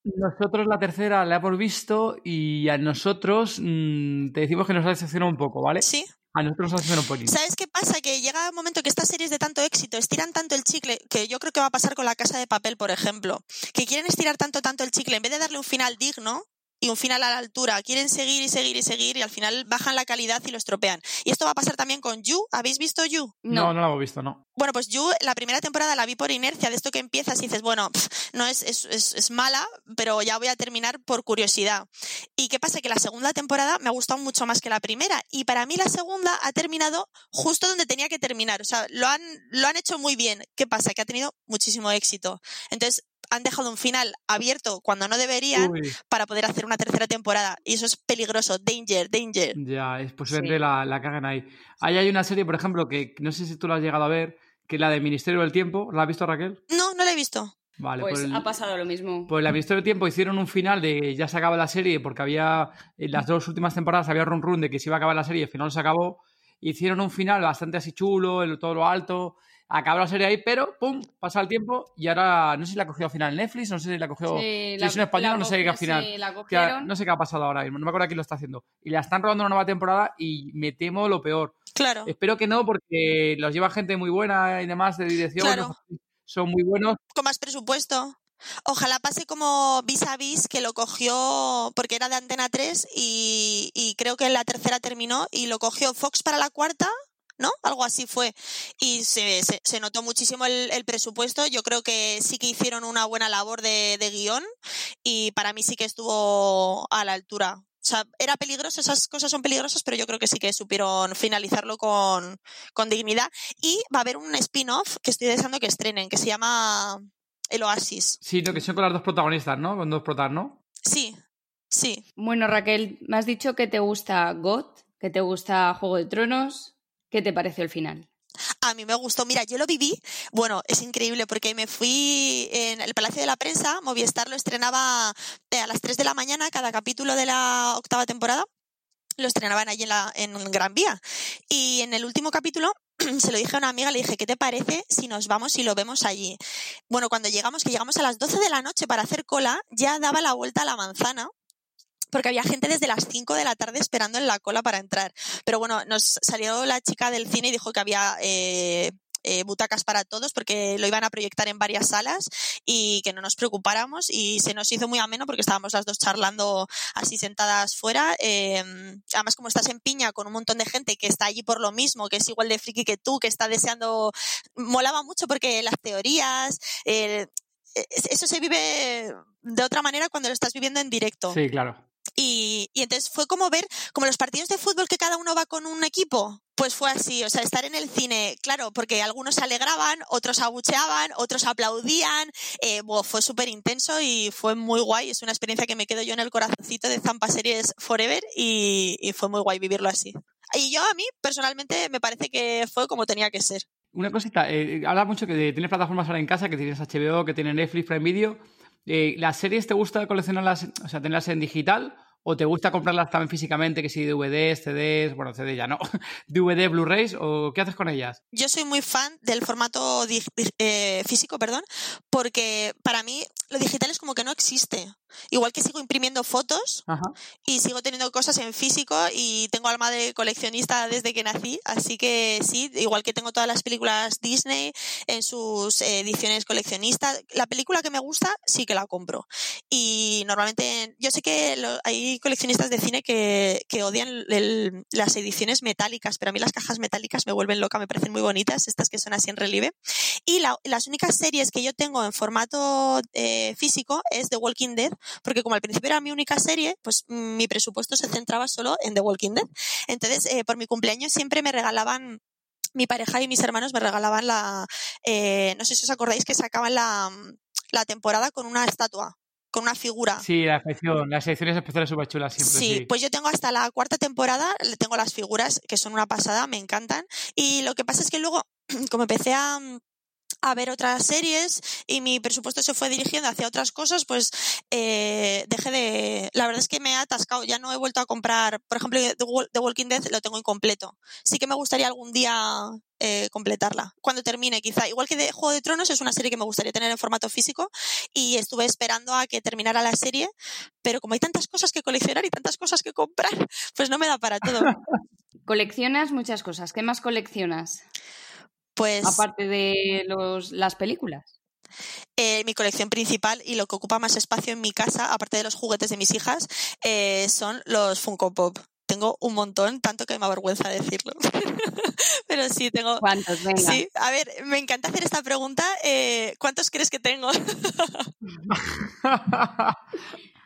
Nosotros la tercera la hemos visto y a nosotros mmm, te decimos que nos ha decepcionado un poco, ¿vale? Sí. A nosotros nos. ¿Sabes qué pasa? Que llega un momento que estas series de tanto éxito estiran tanto el chicle, que yo creo que va a pasar con la casa de papel, por ejemplo, que quieren estirar tanto, tanto el chicle, en vez de darle un final digno, y un final a la altura. Quieren seguir y seguir y seguir y al final bajan la calidad y lo estropean. Y esto va a pasar también con You. ¿Habéis visto You? No, no, no la hemos visto, no. Bueno, pues You, la primera temporada la vi por inercia, de esto que empiezas y dices, bueno, pff, no es, es, es, es, mala, pero ya voy a terminar por curiosidad. ¿Y qué pasa? Que la segunda temporada me ha gustado mucho más que la primera. Y para mí la segunda ha terminado justo donde tenía que terminar. O sea, lo han, lo han hecho muy bien. ¿Qué pasa? Que ha tenido muchísimo éxito. Entonces, han dejado un final abierto cuando no deberían Uy. para poder hacer una tercera temporada. Y eso es peligroso. Danger, danger. Ya, es posiblemente sí. la, la cagan ahí. Ahí hay una serie, por ejemplo, que no sé si tú la has llegado a ver, que es la de Ministerio del Tiempo. ¿La has visto, Raquel? No, no la he visto. Vale, pues, pues el, ha pasado lo mismo. Pues la Ministerio del Tiempo hicieron un final de ya se acaba la serie porque había en las dos últimas temporadas había run run de que se iba a acabar la serie y al final se acabó. Hicieron un final bastante así chulo, en todo lo alto acabó la serie ahí, pero pum, pasa el tiempo y ahora no sé si la cogió al final Netflix, no sé si la cogió sí, si es un español, no sé qué al final. Sí, la que, no sé qué ha pasado ahora mismo, no me acuerdo quién lo está haciendo. Y la están rodando una nueva temporada y me temo lo peor. Claro. Espero que no, porque los lleva gente muy buena y demás de dirección. Claro. Son muy buenos. Con más presupuesto. Ojalá pase como Vis a Vis, que lo cogió porque era de Antena 3 y, y creo que la tercera terminó y lo cogió Fox para la cuarta ¿no? Algo así fue. Y se, se, se notó muchísimo el, el, presupuesto. Yo creo que sí que hicieron una buena labor de, de, guion y para mí sí que estuvo a la altura. O sea, era peligroso, esas cosas son peligrosas, pero yo creo que sí que supieron finalizarlo con, con dignidad. Y va a haber un spin-off que estoy deseando que estrenen, que se llama El Oasis. Sí, lo que son con las dos protagonistas, ¿no? Con dos protas, ¿no? Sí, sí. Bueno, Raquel, me has dicho que te gusta God, que te gusta Juego de Tronos. ¿Qué te pareció el final? A mí me gustó. Mira, yo lo viví. Bueno, es increíble porque me fui en el Palacio de la Prensa. Movistar lo estrenaba a las 3 de la mañana cada capítulo de la octava temporada. Lo estrenaban allí en, la, en Gran Vía. Y en el último capítulo se lo dije a una amiga, le dije, ¿qué te parece si nos vamos y lo vemos allí? Bueno, cuando llegamos, que llegamos a las 12 de la noche para hacer cola, ya daba la vuelta a la manzana porque había gente desde las 5 de la tarde esperando en la cola para entrar. Pero bueno, nos salió la chica del cine y dijo que había eh, eh, butacas para todos porque lo iban a proyectar en varias salas y que no nos preocupáramos y se nos hizo muy ameno porque estábamos las dos charlando así sentadas fuera. Em, además, como estás en piña con un montón de gente que está allí por lo mismo, que es igual de friki que tú, que está deseando, molaba mucho porque las teorías, e, eso se vive de otra manera cuando lo estás viviendo en directo. Sí, claro. Y, entonces fue como ver, como los partidos de fútbol que cada uno va con un equipo. Pues fue así, o sea, estar en el cine, claro, porque algunos se alegraban, otros abucheaban, otros aplaudían, eh, fue súper intenso y fue muy guay, es una experiencia que me quedo yo en el corazoncito de Zampa Series Forever y, fue muy guay vivirlo así. Y yo a mí, personalmente, me parece que fue como tenía que ser. Una cosita, eh, habla mucho que tienes plataformas ahora en casa, que tienes HBO, que tienes Netflix, Prime Video. Eh, ¿Las series te gusta coleccionarlas, o sea, tenerlas en digital ¿O te gusta comprarlas también físicamente, que si DVDs, CDs, bueno, CD ya no, DVD, Blu-rays, o qué haces con ellas? Yo soy muy fan del formato eh, físico, perdón, porque para mí lo digital es como que no existe. Igual que sigo imprimiendo fotos y sigo teniendo cosas en físico y tengo alma de coleccionista desde que nací, así que sí, igual que tengo todas las películas Disney en sus ediciones coleccionistas, la película que me gusta sí que la compro. Y normalmente yo sé que hay coleccionistas de cine que, odian las ediciones metálicas, pero a mí las cajas metálicas me vuelven loca, me parecen muy bonitas, estas que son así en relieve. Y las únicas series que yo tengo en formato eh, físico es The Walking Dead, porque como al principio era mi única serie, pues mm, mi presupuesto se centraba solo en The Walking Dead. Entonces, eh, por mi cumpleaños siempre me regalaban mi pareja y mis hermanos me regalaban la, eh, no sé si os acordáis que sacaban la, la temporada con una estatua con una figura. Sí, la sección, las secciones especiales súper chulas siempre. Sí, sí, pues yo tengo hasta la cuarta temporada, tengo las figuras que son una pasada, me encantan. Y lo que pasa es que luego, como empecé a, a ver otras series y mi presupuesto se fue dirigiendo hacia otras cosas, pues eh, dejé de... La verdad es que me he atascado, ya no he vuelto a comprar, por ejemplo, The Walking Dead lo tengo incompleto. Sí que me gustaría algún día eh, completarla, cuando termine quizá. Igual que de Juego de Tronos es una serie que me gustaría tener en formato físico y estuve esperando a que terminara la serie, pero como hay tantas cosas que coleccionar y tantas cosas que comprar, pues no me da para todo. Coleccionas muchas cosas. ¿Qué más coleccionas? Pues. Aparte de los, las películas. Eh, mi colección principal y lo que ocupa más espacio en mi casa, aparte de los juguetes de mis hijas, eh, son los Funko Pop. Tengo un montón, tanto que me avergüenza decirlo. Pero sí, tengo. ¿Cuántos? Venga. Sí, a ver, me encanta hacer esta pregunta. Eh, ¿Cuántos crees que tengo?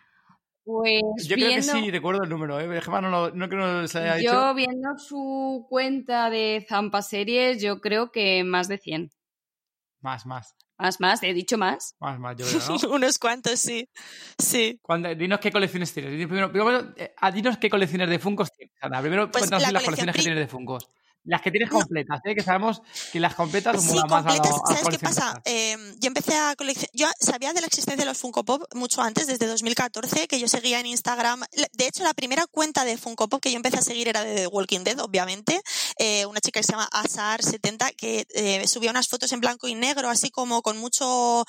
Pues yo creo que sí, recuerdo el número, ¿eh? no, no, creo que se haya Yo viendo su cuenta de Zampa Series, yo creo que más de 100. Más, más. Más, más, he dicho más. Más, más, yo creo, ¿no? Unos cuantos, sí. Sí. dinos qué colecciones tienes. Primero, primero, eh, dinos qué colecciones de Funkos tienes. Primero, pues cuéntanos las colecciones que tienes de Funkos. Las que tienes completas, ¿eh? que sabemos que las completas sí, más a, ¿Sabes qué pasa? Eh, yo empecé a coleccionar. Yo sabía de la existencia de los Funko Pop mucho antes, desde 2014, que yo seguía en Instagram. De hecho, la primera cuenta de Funko Pop que yo empecé a seguir era de The Walking Dead, obviamente. Eh, una chica que se llama Asar70, que eh, subía unas fotos en blanco y negro, así como con mucho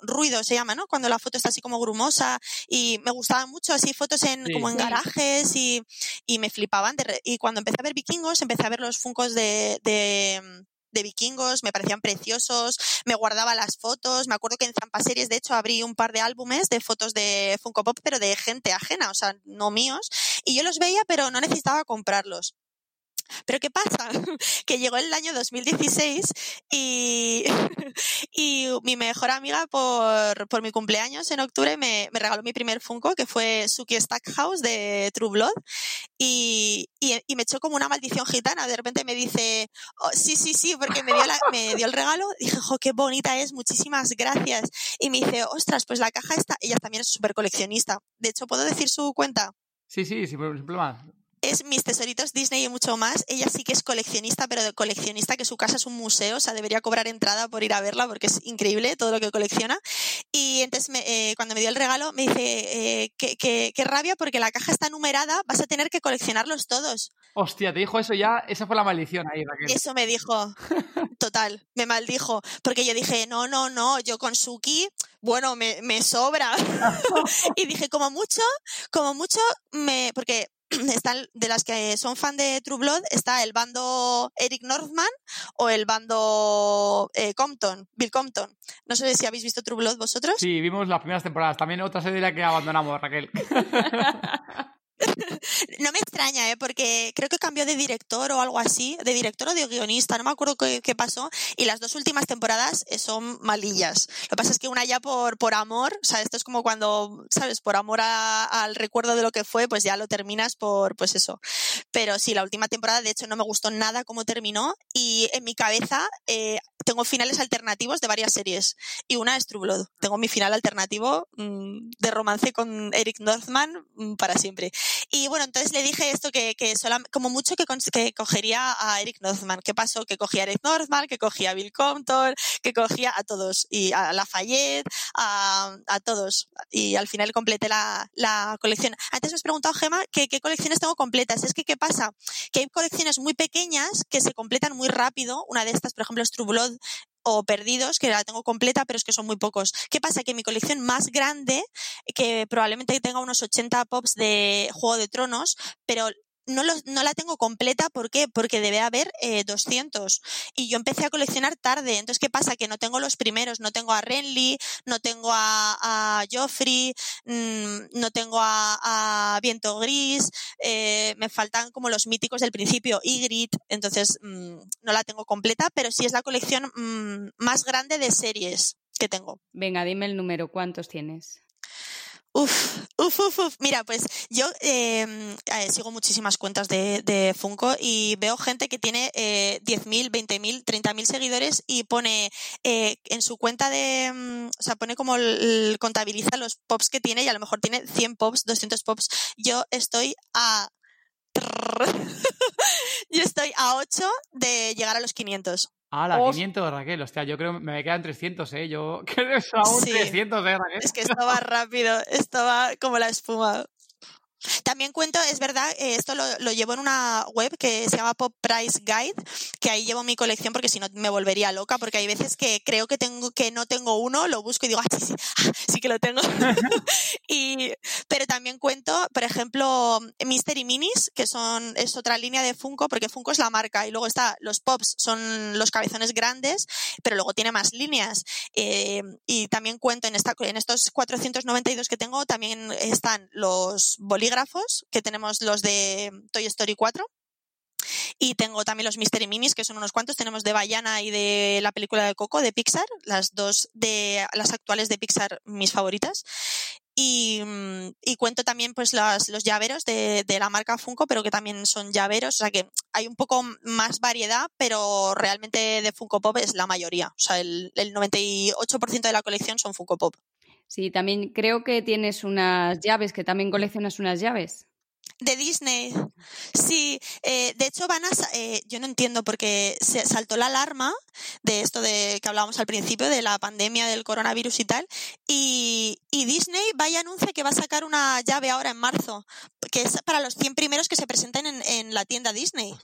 ruido se llama, ¿no? Cuando la foto está así como grumosa y me gustaban mucho así fotos en como en garajes y, y me flipaban. y cuando empecé a ver vikingos, empecé a ver los funcos de, de, de vikingos, me parecían preciosos, me guardaba las fotos, me acuerdo que en Zampa Series de hecho abrí un par de álbumes de fotos de Funko Pop, pero de gente ajena, o sea, no míos, y yo los veía pero no necesitaba comprarlos. Pero ¿qué pasa? que llegó el año 2016 y, y mi mejor amiga por, por mi cumpleaños en octubre me, me, regaló mi primer Funko, que fue Suki Stackhouse de True Blood. Y, y, me echó como una maldición gitana. De repente me dice, oh, sí, sí, sí, porque me dio, la, me dio el regalo. Dije, jo, qué bonita es, muchísimas gracias. Y me dice, ostras, pues la caja está. Ella también es súper coleccionista. De hecho, ¿puedo decir su cuenta? Sí, sí, sin problema es mis tesoritos Disney y mucho más. Ella sí que es coleccionista, pero de coleccionista que su casa es un museo, o sea, debería cobrar entrada por ir a verla porque es increíble todo lo que colecciona. Y entonces me, eh, cuando me dio el regalo me dice, eh, que, que, que, rabia porque la caja está numerada, vas a tener que coleccionarlos todos. Hostia, te dijo eso ya, esa fue la maldición ahí, Raquel. Eso me dijo, total, me maldijo, porque yo dije, no, no, no, yo con Suki, bueno, me, me sobra. y dije, como mucho, como mucho, me, porque están de las que son fan de True Blood está el bando Eric Northman o el bando eh, Compton, Bill Compton. No sé si habéis visto True Blood vosotros. Sí, vimos las primeras temporadas. También otra serie la que abandonamos, Raquel. no me extraña, ¿eh? porque creo que cambió de director o algo así, de director o de guionista, no me acuerdo qué, pasó, y las dos últimas temporadas eh, son malillas. Lo que pasa es que una ya por, por amor, o sea, esto es como cuando, ¿sabes? Por amor a, al recuerdo de lo que fue, pues ya lo terminas por, pues eso. Pero sí, la última temporada, de hecho, no me gustó nada cómo terminó, y en mi cabeza eh, tengo finales alternativos de varias series, y una es True Blood. Tengo mi final alternativo mmm, de romance con Eric Northman mmm, para siempre. Y bueno, entonces le dije esto que, que como mucho que, que, cogería a Eric Northman. ¿Qué pasó? Que cogía a Eric Northman, que cogía a Bill Compton, que cogía a todos, y a Lafayette, a, a todos. Y al final completé la, la colección. Antes me has preguntado, Gema, que, qué colecciones tengo completas. Es que, ¿qué pasa? Que hay colecciones muy pequeñas que se completan muy rápido. Una de estas, por ejemplo, es True o perdidos, que la tengo completa, pero es que son muy pocos. ¿Qué pasa? Que mi colección más grande, que probablemente tenga unos 80 pops de Juego de Tronos, pero no, no, la tengo completa, ¿por qué? Porque debe haber eh, 200. Y yo empecé a coleccionar tarde. Entonces, ¿qué pasa? Que no tengo los primeros. No tengo a Renly, no tengo a, Joffrey, mmm, no tengo a, Viento Gris, eh, me faltan como los míticos del principio, Ygritte. Entonces, mmm, no la tengo completa, pero sí es la colección mmm, más grande de series que tengo. Venga, dime el número, ¿cuántos tienes? Uf, uf, uf, uf. Mira, pues yo eh, sigo muchísimas cuentas de, de, Funko y veo gente que tiene eh, 10.000, 20.000, 30.000 seguidores y pone eh, en su cuenta de. Um, o sea, pone como el, contabiliza los pops que tiene y a lo mejor tiene 100 pops, 200 pops. Yo estoy a. yo estoy a 8 de llegar a los 500. Ah, la oh. 500, Raquel. Hostia, yo creo que me quedan 300, ¿eh? Yo creo que son aún sí. 300, ¿eh, Raquel? Es que esto va rápido, esto va como la espuma. También cuento, es verdad, eh, esto lo, lo, llevo en una web que se llama Pop Price Guide, que ahí llevo mi colección porque si no me volvería loca, porque hay veces que creo que tengo que no tengo uno, lo busco y digo, ah, sí, sí, ah, sí que lo tengo. y, pero también cuento, por ejemplo, Mystery Minis, que son, es otra línea de Funko, porque Funko es la marca, y luego está, los Pops son los cabezones grandes, pero luego tiene más líneas. Eh, y también cuento en, esta, en estos 492 que tengo, también están los bolígrafos bolígrafos, que tenemos los de Toy Story 4. Y tengo también los Mystery Minis, que son unos cuantos. Tenemos de Bayana y de la película de Coco, de Pixar, las dos de las actuales de Pixar, mis favoritas. Y, cuento también pues los llaveros de, de, la marca Funko, pero que también son llaveros. O sea que hay un poco más variedad, pero realmente de Funko Pop es la mayoría. O sea, el, el 98% de la colección son Funko Pop. Sí, también creo que tienes unas llaves, que también coleccionas unas llaves. De Disney. Sí, eh, de hecho van a, eh, yo no entiendo porque se saltó la alarma de esto de que hablábamos al principio de la pandemia del coronavirus y tal y, y Disney vaya anuncia que va a sacar una llave ahora en marzo que es para los 100 primeros que se presenten en, en la tienda Disney.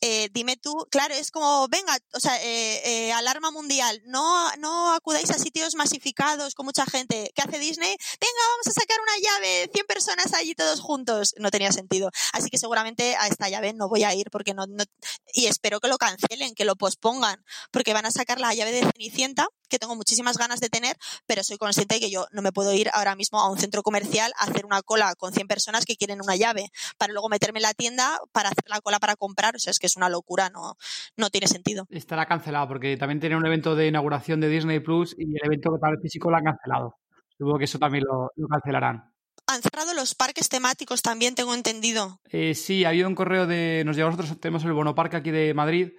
Eh, dime tú, claro, es como, venga, o sea, eh, eh, alarma mundial, no, no acudáis a sitios masificados con mucha gente. ¿Qué hace Disney? Venga, vamos a sacar una llave, 100 personas allí todos juntos. No tenía tenía sentido. Así que seguramente a esta llave no voy a ir porque no, no y espero que lo cancelen, que lo pospongan, porque van a sacar la llave de Cenicienta que tengo muchísimas ganas de tener, pero soy consciente de que yo no me puedo ir ahora mismo a un centro comercial a hacer una cola con 100 personas que quieren una llave para luego meterme en la tienda para hacer la cola para comprar. O sea, es que es una locura, no, no tiene sentido. Estará cancelado porque también tiene un evento de inauguración de Disney Plus y el evento tal físico lo han cancelado. Supongo que eso también lo, cancelarán. Han cerrado los parques temáticos también, tengo entendido. Eh, sí, ha habido un correo de. Nos llegó nosotros, tenemos el Bonoparque aquí de Madrid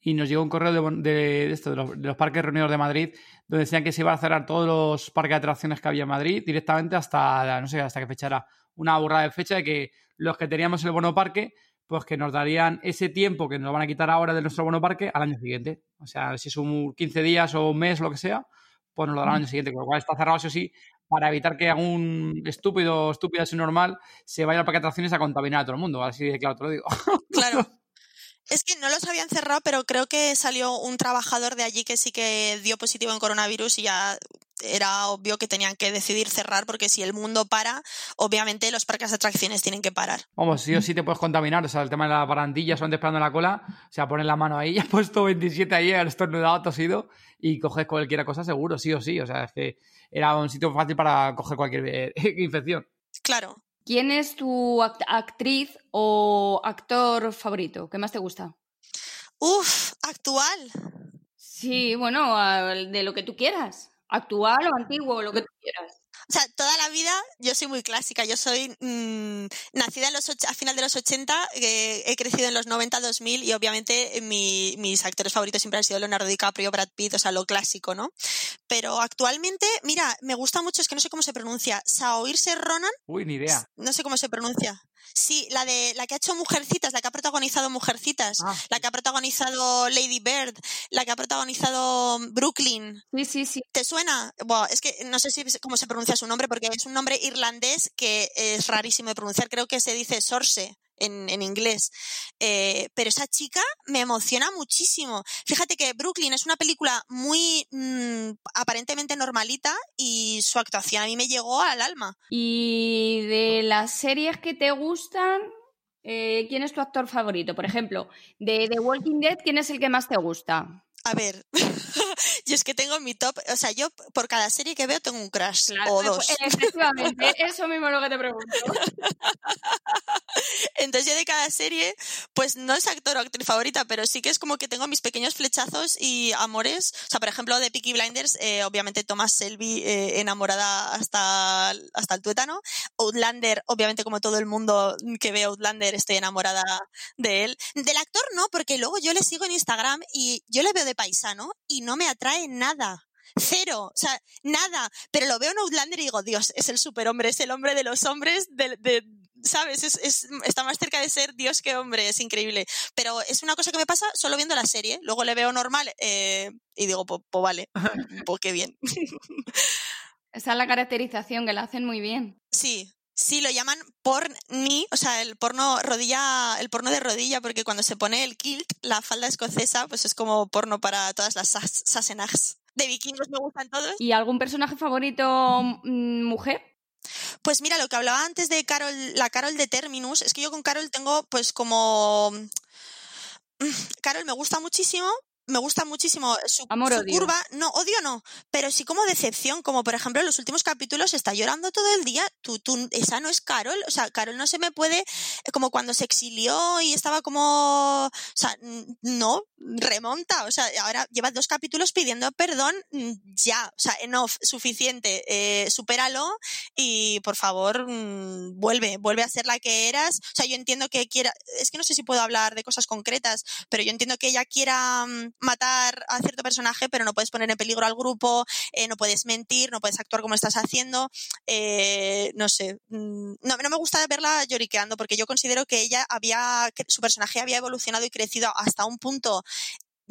y nos llegó un correo de, esto, de, los, parques reunidos de Madrid, donde decían que se iba a cerrar todos los parques de atracciones que había en Madrid directamente hasta, no sé, hasta qué fecha era, una burrada de fecha de que los que teníamos el bono parque, pues que nos darían ese tiempo que nos van a quitar ahora de nuestro bono parque al año siguiente. O sea, si es un 15 días o un mes lo que sea, pues nos lo darán al año siguiente, con lo cual está cerrado, eso sí, para evitar que algún estúpido, estúpida, así normal, se vaya al parque de atracciones a contaminar a todo el mundo. Así de claro te lo digo. Claro. Es que no los habían cerrado, pero creo que salió un trabajador de allí que sí que dio positivo en coronavirus y ya era obvio que tenían que decidir cerrar porque si el mundo para, obviamente los parques de atracciones tienen que parar. Vamos, sí o sí te puedes contaminar, o sea, el tema de la barandilla, son esperando la cola, o sea, pones la mano ahí, ya has puesto 27 ahí, has estornudado, tosido y coges cualquier cosa seguro, sí o sí, o sea, es que era un sitio fácil para coger cualquier eh, infección. Claro, ¿Quién es tu actriz o actor favorito? ¿Qué más te gusta? Uf, actual. Sí, bueno, de lo que tú quieras. Actual o antiguo, lo que tú quieras. O sea, toda la vida yo soy muy clásica. Yo soy mm, nacida en los a final de los 80, eh, he crecido en los 90, 2000 y obviamente eh, mis actores favoritos siempre han sido Leonardo DiCaprio, Brad Pitt, o sea, lo clásico, ¿no? Pero actualmente, mira, me gusta mucho, es que no sé cómo se pronuncia, Saoirse Ronan. Uy, ni idea. No sé cómo se pronuncia. Sí, la de la que ha hecho Mujercitas, la que ha protagonizado Mujercitas, ah. la que ha protagonizado Lady Bird, la que ha protagonizado Brooklyn. Sí, sí, sí. ¿Te suena? Bueno, es que no sé si cómo se pronuncia su nombre porque es un nombre irlandés que es rarísimo de pronunciar. Creo que se dice Sorse en, inglés. Eh, pero esa chica me emociona muchísimo. Fíjate que Brooklyn es una película muy mm, aparentemente normalita y su actuación a mí me llegó al alma. Y de las series que te gustan, eh, ¿quién es tu actor favorito? Por ejemplo, de The Walking Dead, ¿quién es el que más te gusta? A ver, yo es que tengo mi top, o sea, yo por cada serie que veo tengo un crush o dos. Efectivamente, eso mismo es lo que te pregunto. Entonces yo de cada serie, pues no es actor o actriz favorita, pero sí que es como que tengo mis pequeños flechazos y amores. O sea, por ejemplo, de Peaky Blinders, eh, obviamente Thomas Selby eh, enamorada hasta, hasta el tuétano. Outlander, obviamente como todo el mundo que ve Outlander, estoy enamorada de él. Del actor no, porque luego yo le sigo en Instagram y yo le veo de paisano y no me atrae nada. Cero, o sea, nada. Pero lo veo en Outlander y digo, Dios, es el superhombre, es el hombre de los hombres, de, ¿sabes? Es, está más cerca de ser Dios que hombre, es increíble. Pero es una cosa que me pasa solo viendo la serie. Luego le veo normal eh, y digo, pues, pues vale, pues qué bien. Esa es la caracterización, que la hacen muy bien. Sí, Sí, lo llaman porni, o sea, el porno rodilla, el porno de rodilla, porque cuando se pone el kilt, la falda escocesa, pues es como porno para todas las sassenags. De vikingos me gustan todos. ¿Y algún personaje favorito mm, mujer? Pues mira, lo que hablaba antes de Carol, la Carol de Terminus, es que yo con Carol tengo pues como mm, Carol me gusta muchísimo, me gusta muchísimo su, curva. No, odio no, pero sí como decepción, como por ejemplo en los últimos capítulos está llorando todo el día. Tú, tú, esa no es Carol, o sea, Carol no se me puede, eh, como cuando se exilió y estaba como, o sea, no, remonta, o sea, ahora lleva dos capítulos pidiendo perdón, mm, ya, o sea, enough, suficiente, eh, supéralo y por favor mm, vuelve, vuelve a ser la que eras. O sea, yo entiendo que quiera, es que no sé si puedo hablar de cosas concretas, pero yo entiendo que ella quiera mm, matar a cierto personaje, pero no puedes poner en peligro al grupo, eh, no puedes mentir, no puedes actuar como estás haciendo. Eh, no sé, mm, no, no me gusta verla lloriqueando porque yo considero que ella había, que su personaje había evolucionado y crecido hasta un punto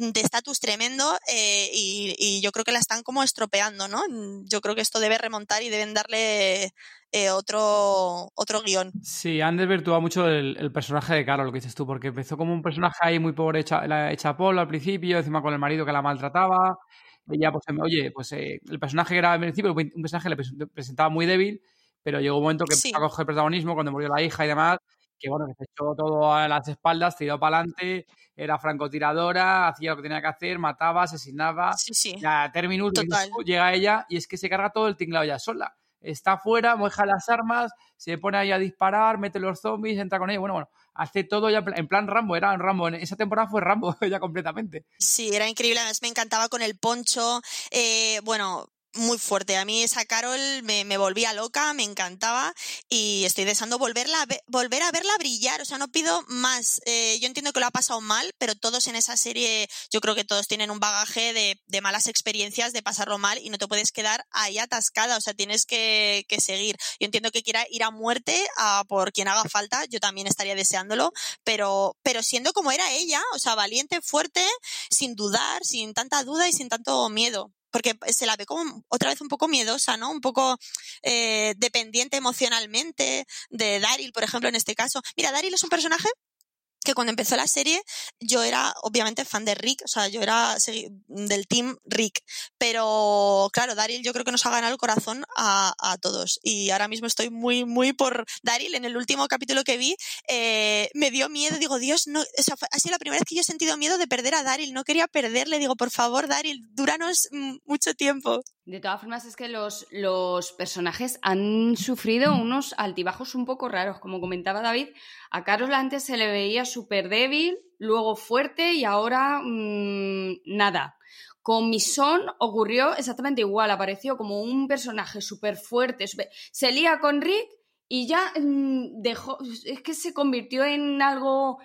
de estatus tremendo eh, y, yo creo que la están como estropeando, ¿no? Yo creo que esto debe remontar y deben darle eh, otro, otro guion. Sí, han desvirtuado mucho el, personaje de Carol, lo que dices tú, porque empezó como un personaje ahí muy pobre hecha, hecha polo al principio, encima con el marido que la maltrataba. Ella, pues, oye, pues eh, el personaje que era al principio, un personaje que le presentaba muy débil, pero llegó un momento que empezó a coger protagonismo cuando murió la hija y demás. Que bueno, que se echó todo a las espaldas, tiró para adelante, era francotiradora, hacía lo que tenía que hacer, mataba, asesinaba. Sí, sí. Terminó, llega ella y es que se carga todo el tinglado ya sola. Está afuera, moja las armas, se pone ahí a disparar, mete los zombies, entra con ella. Bueno, bueno, hace todo ya en plan Rambo, era en Rambo. En esa temporada fue Rambo ya completamente. Sí, era increíble. Además, me encantaba con el poncho. Eh, bueno, muy fuerte. A mí esa Carol me, me, volvía loca, me encantaba y estoy deseando volverla volver a verla brillar. O sea, no pido más. Eh, yo entiendo que lo ha pasado mal, pero todos en esa serie, yo creo que todos tienen un bagaje de, de, malas experiencias, de pasarlo mal y no te puedes quedar ahí atascada. O sea, tienes que, que seguir. Yo entiendo que quiera ir a muerte a por quien haga falta. Yo también estaría deseándolo, pero, pero siendo como era ella, o sea, valiente, fuerte, sin dudar, sin tanta duda y sin tanto miedo porque se la ve como otra vez un poco miedosa, ¿no? Un poco eh, dependiente emocionalmente de Daryl, por ejemplo, en este caso. Mira, Daryl es un personaje que cuando empezó la serie yo era obviamente fan de Rick, o sea, yo era del team Rick, pero claro, Daryl yo creo que nos ha ganado el corazón a, a todos y ahora mismo estoy muy, muy por Daryl. En el último capítulo que vi eh, me dio miedo, digo, Dios, no, o sea, ha sido la primera vez que yo he sentido miedo de perder a Daryl, no quería perderle, digo, por favor, Daryl, dúranos mm, mucho tiempo. De todas formas, es que los, los personajes han sufrido unos altibajos un poco raros. Como comentaba David, a Carol antes se le veía súper débil, luego fuerte y ahora mmm, nada. Con Mison ocurrió exactamente igual, apareció como un personaje súper fuerte, se lía con Rick y ya mmm, dejó, es que se convirtió en algo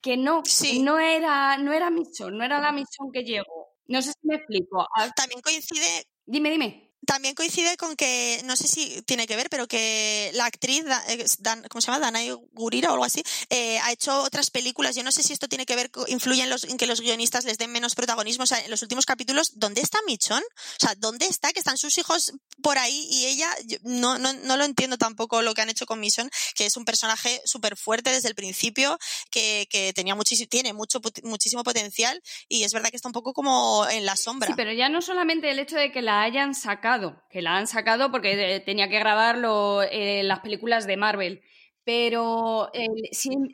que no, sí. no era, no era no era la Mison que llegó. No sé si me explico. También coincide Dime, dime también coincide con que, no sé si tiene que ver, pero que la actriz, eh, Dan, ¿cómo se llama? Danai Gurira o algo así, eh, ha hecho otras películas. Yo no sé si esto tiene que ver, influye en, los, en que los guionistas les den menos protagonismo. O sea, en los últimos capítulos, ¿dónde está Michon? O sea, ¿dónde está? Que están sus hijos por ahí y ella, no, no, no lo entiendo tampoco lo que han hecho con Michon, que es un personaje súper fuerte desde el principio, que, que tenía muchísimo, tiene mucho, muchísimo potencial y es verdad que está un poco como en la sombra. Sí, pero ya no solamente el hecho de que la hayan sacado que la han sacado porque eh, tenía que grabarlo en las películas de Marvel. Pero el,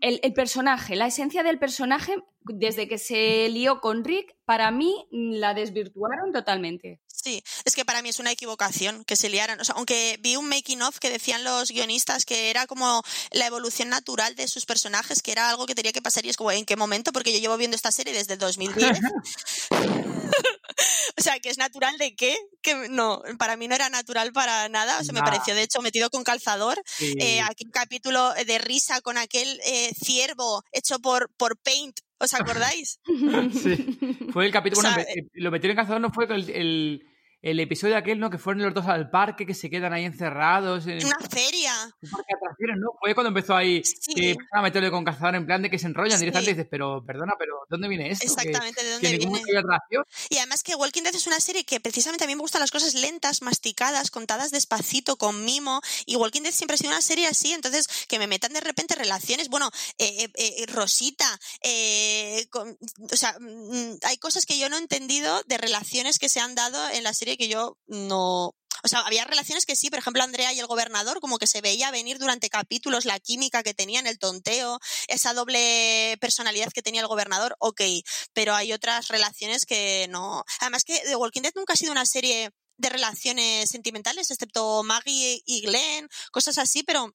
el, personaje, la esencia del personaje, desde que se lió con Rick, para mí la desvirtuaron totalmente. Sí, es que para mí es una equivocación que se liaran. O sea, aunque vi un making of que decían los guionistas que era como la evolución natural de sus personajes, que era algo que tenía que pasar y es como, ¿en qué momento? Porque yo llevo viendo esta serie desde 2010. o sea, que es natural de qué? Que no, para mí no era natural para nada. O sea, me pareció de hecho metido con calzador. Eh, aquí un capítulo de risa con aquel eh, ciervo hecho por, por Paint. ¿Os acordáis? sí. Fue el capítulo. bueno, eh, lo metieron en calzador no fue el el episodio aquel, ¿no? Que fueron los dos al parque, que se quedan ahí encerrados. En una feria. Un parque de atracciones, ¿no? Fue cuando empezó ahí que a meterle con cazador en plan de que se enrollan directamente y dices, pero perdona, pero ¿dónde viene esto? Exactamente, ¿de dónde viene? Y además que Walking Dead es una serie que precisamente a mí me gustan las cosas lentas, masticadas, contadas despacito, con mimo. Y Walking Dead siempre ha sido una serie así, entonces que me metan de repente relaciones. Bueno, eh, eh, eh Rosita, eh, con, o sea, mm, hay cosas que yo no he entendido de relaciones que se han dado en la serie que yo no, o sea, había relaciones que sí, por ejemplo, Andrea y el gobernador, como que se veía venir durante capítulos la química que tenían, el tonteo, esa doble personalidad que tenía el gobernador, ok, pero hay otras relaciones que no. Además que The Walking Dead nunca ha sido una serie de relaciones sentimentales, excepto Maggie y Glenn, cosas así, pero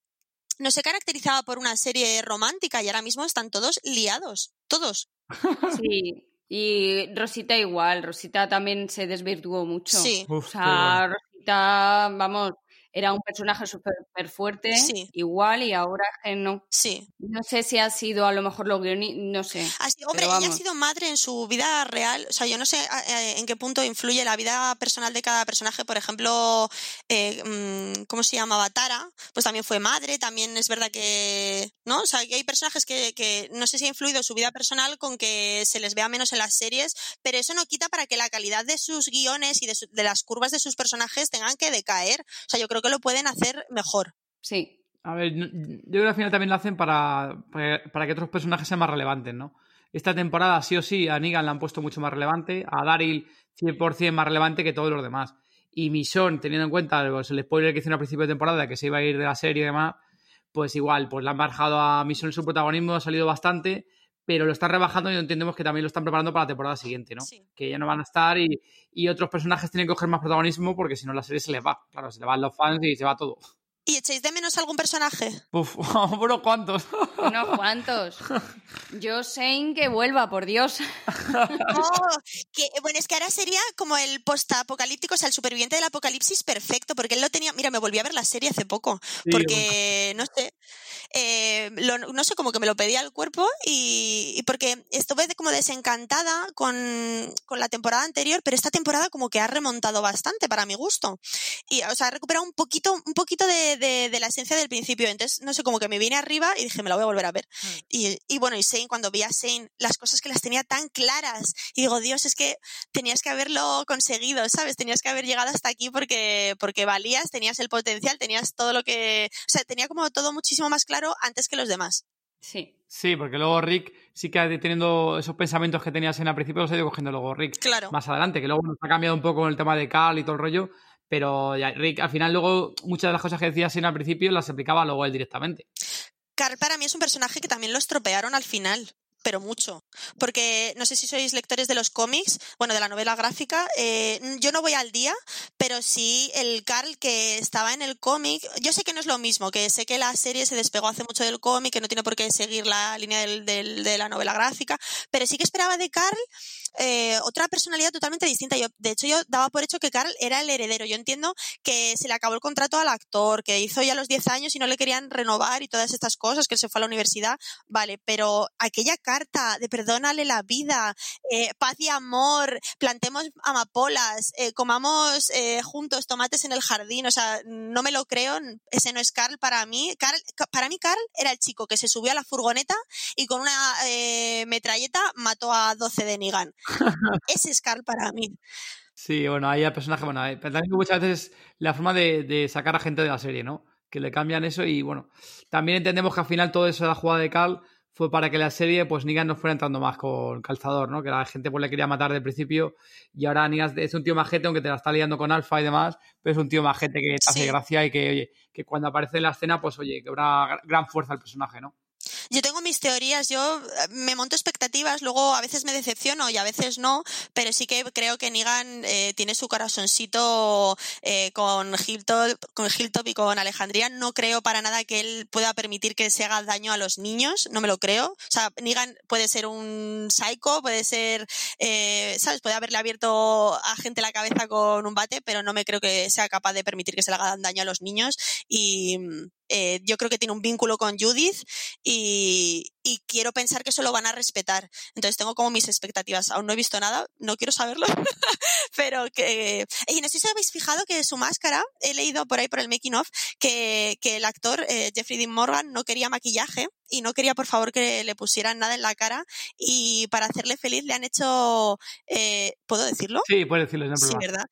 no se caracterizaba por una serie romántica y ahora mismo están todos liados, todos. Sí, y Rosita igual, Rosita también se desvirtuó mucho. Sí. o sea, Rosita, vamos, era un personaje súper fuerte, igual, y ahora no. Sí. No sé si ha sido a lo mejor lo guionistas, no sé. hombre, ella ha sido madre en su vida real, o sea, yo no sé en qué punto influye la vida personal de cada personaje, por ejemplo, eh, mm, ¿cómo se llamaba? Tara, pues también fue madre, también es verdad que, ¿no? O sea, que hay personajes que, que no sé si ha influido su vida personal con que se les vea menos en las series, pero eso no quita para que la calidad de sus guiones y de, de las curvas de sus personajes tengan que decaer. O sea, yo creo que lo pueden hacer mejor. Sí. A ver, yo creo que al final también lo hacen para, para, que otros personajes sean más relevantes, ¿no? Esta temporada, sí o sí, a Negan la han puesto mucho más relevante, a Daryl 100% más relevante que todos los demás. Y Mission, teniendo en cuenta pues, el spoiler que hicieron al principio de temporada, que se iba a ir de la serie y demás, pues igual, pues le han bajado a Mission su protagonismo, ha salido bastante, pero lo están rebajando y entendemos que también lo están preparando para la temporada siguiente, ¿no? Que ya no van a estar y, y otros personajes tienen que coger más protagonismo porque si no la serie se les va. Claro, se le van los fans y se va todo. ¿Y echáis de menos algún personaje? Uf, unos cuantos. Unos cuantos. Yo en que vuelva, por Dios. Oh, que, bueno, es que ahora sería como el post-apocalíptico, o sea, el superviviente del apocalipsis perfecto, porque él lo tenía. Mira, me volví a ver la serie hace poco, porque no sé. Eh, no sé, como que me lo pedía el cuerpo y, porque estuve como desencantada con, con, la temporada anterior, pero esta temporada como que ha remontado bastante para mi gusto. Y, o sea, ha recuperado un poquito, un poquito de, de, la esencia del principio. Entonces, no sé, como que me vine arriba y dije, me la voy a volver a ver. Mm. Y, y, bueno, y Shane, cuando vi a Shane, las cosas que las tenía tan claras, y digo, Dios, es que tenías que haberlo conseguido, ¿sabes? Tenías que haber llegado hasta aquí porque, porque valías, tenías el potencial, tenías todo lo que. O sea, tenía como todo muchísimo más claro antes que los demás. Sí. Sí, porque luego Rick sí que teniendo esos pensamientos que tenías en al principio los ha ido cogiendo luego Rick claro. más adelante, que luego nos ha cambiado un poco con el tema de Carl y todo el rollo, pero Rick al final luego muchas de las cosas que decía Shane al principio las aplicaba luego él directamente. Carl para mí es un personaje que también lo estropearon al final pero mucho. Porque no sé si sois lectores de los cómics, bueno, de la novela gráfica. Eh, yo no voy al día, pero sí el Carl que estaba en el cómic. Yo sé que no es lo mismo, que sé que la serie se despegó hace mucho del cómic, que no tiene por qué seguir la línea del, de la novela gráfica, pero sí que esperaba de Carl eh, otra personalidad totalmente distinta. Yo, de hecho, yo daba por hecho que Carl era el heredero. Yo entiendo que se le acabó el contrato al actor, que hizo ya los 10 años y no le querían renovar y todas estas cosas, que él se fue a la universidad. Vale, pero aquella carta de perdónale la vida, eh, paz y amor, plantemos amapolas, eh, comamos juntos tomates en el jardín, o sea, no me lo creo, ese no es Carl para mí. Carl, para mí, Carl era el chico que se subió a la furgoneta y con una metralleta mató a 12 de Nigan. Ese es Carl para mí. Sí, bueno, ahí el personaje, bueno, también muchas veces la forma de, sacar a gente de la serie, ¿no? Que le cambian eso y bueno, también entendemos que al final todo eso de la jugada de Carl fue para que la serie, pues Negan no fuera entrando más con calzador, ¿no? Que la gente pues le quería matar del principio y ahora Negan es un tío majete, aunque te la está liando con Alfa y demás, pero es un tío majete que te hace gracia y que, oye, que cuando aparece en la escena, pues oye, que habrá gran fuerza el personaje, ¿no? Yo tengo mis teorías, yo eh, me monto expectativas, luego a veces me decepciono y a veces no, pero sí que creo que Negan eh, tiene su corazoncito eh, con, Hilltop, con Hilltop y con Alejandría. No creo para nada que él pueda permitir que se haga daño a los niños, no me lo creo. O sea, Negan puede ser un psycho, puede ser, ¿sabes? Puede haberle abierto a gente la cabeza con un bate, pero no me creo que sea capaz de permitir que se le haga daño a los niños y eh, yo creo que tiene un vínculo con Judith y, quiero pensar que eso lo van a respetar. Entonces tengo como mis expectativas. Aún no he visto nada, no quiero saberlo, pero que... Y no sé si habéis fijado que su máscara, he leído por ahí por el making of, que, el actor eh, Jeffrey Dean Morgan no quería maquillaje y no quería por favor que le pusieran nada en la cara y para hacerle feliz le han hecho, eh, ¿puedo decirlo? Sí, puedes decirlo. sí, ¿verdad?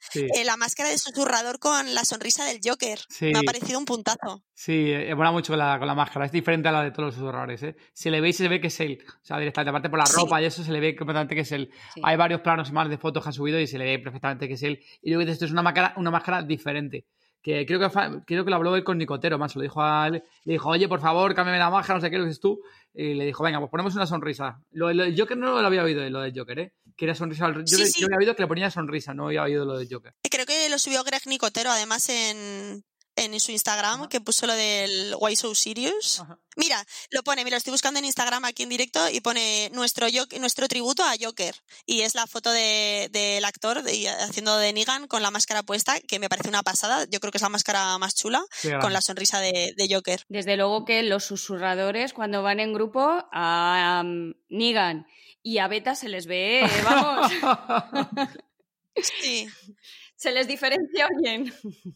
la máscara de susurrador con la sonrisa del Joker. Me ha parecido un puntazo. Sí, eh, mola mucho con la, con la, máscara. Es diferente a la de todos los susurradores. ¿eh? Se le ve y se ve que es él. O sea, directamente, aparte por la ropa y eso, se le ve completamente que es él. Hay varios planos y más de fotos que han subido y se le ve perfectamente que es él. Y luego dices, esto es una máscara, una máscara diferente. Que creo que, creo que lo habló él con Nicotero, más. Lo dijo a él. Le dijo, oye, por favor, cámbiame la máscara, no sé qué, lo dices tú. Y le dijo, venga, pues ponemos una sonrisa. Lo, del Joker no lo había oído, lo del Joker, ¿eh? Que era sonrisa. Yo, yo había oído que le ponía sonrisa, no había oído lo del Joker. Creo que lo subió Greg Nicotero, además, en, en su Instagram que puso lo del Why So Serious. Mira, lo pone, mira, lo estoy buscando en Instagram aquí en directo y pone nuestro, nuestro tributo a Joker. Y es la foto del de, actor haciendo de Negan con la máscara puesta, que me parece una pasada. Yo creo que es la máscara más chula, con la sonrisa de, Joker. Desde luego que los susurradores, cuando van en grupo a um, Negan y a Beta se les ve, vamos. sí. Se les diferencia bien.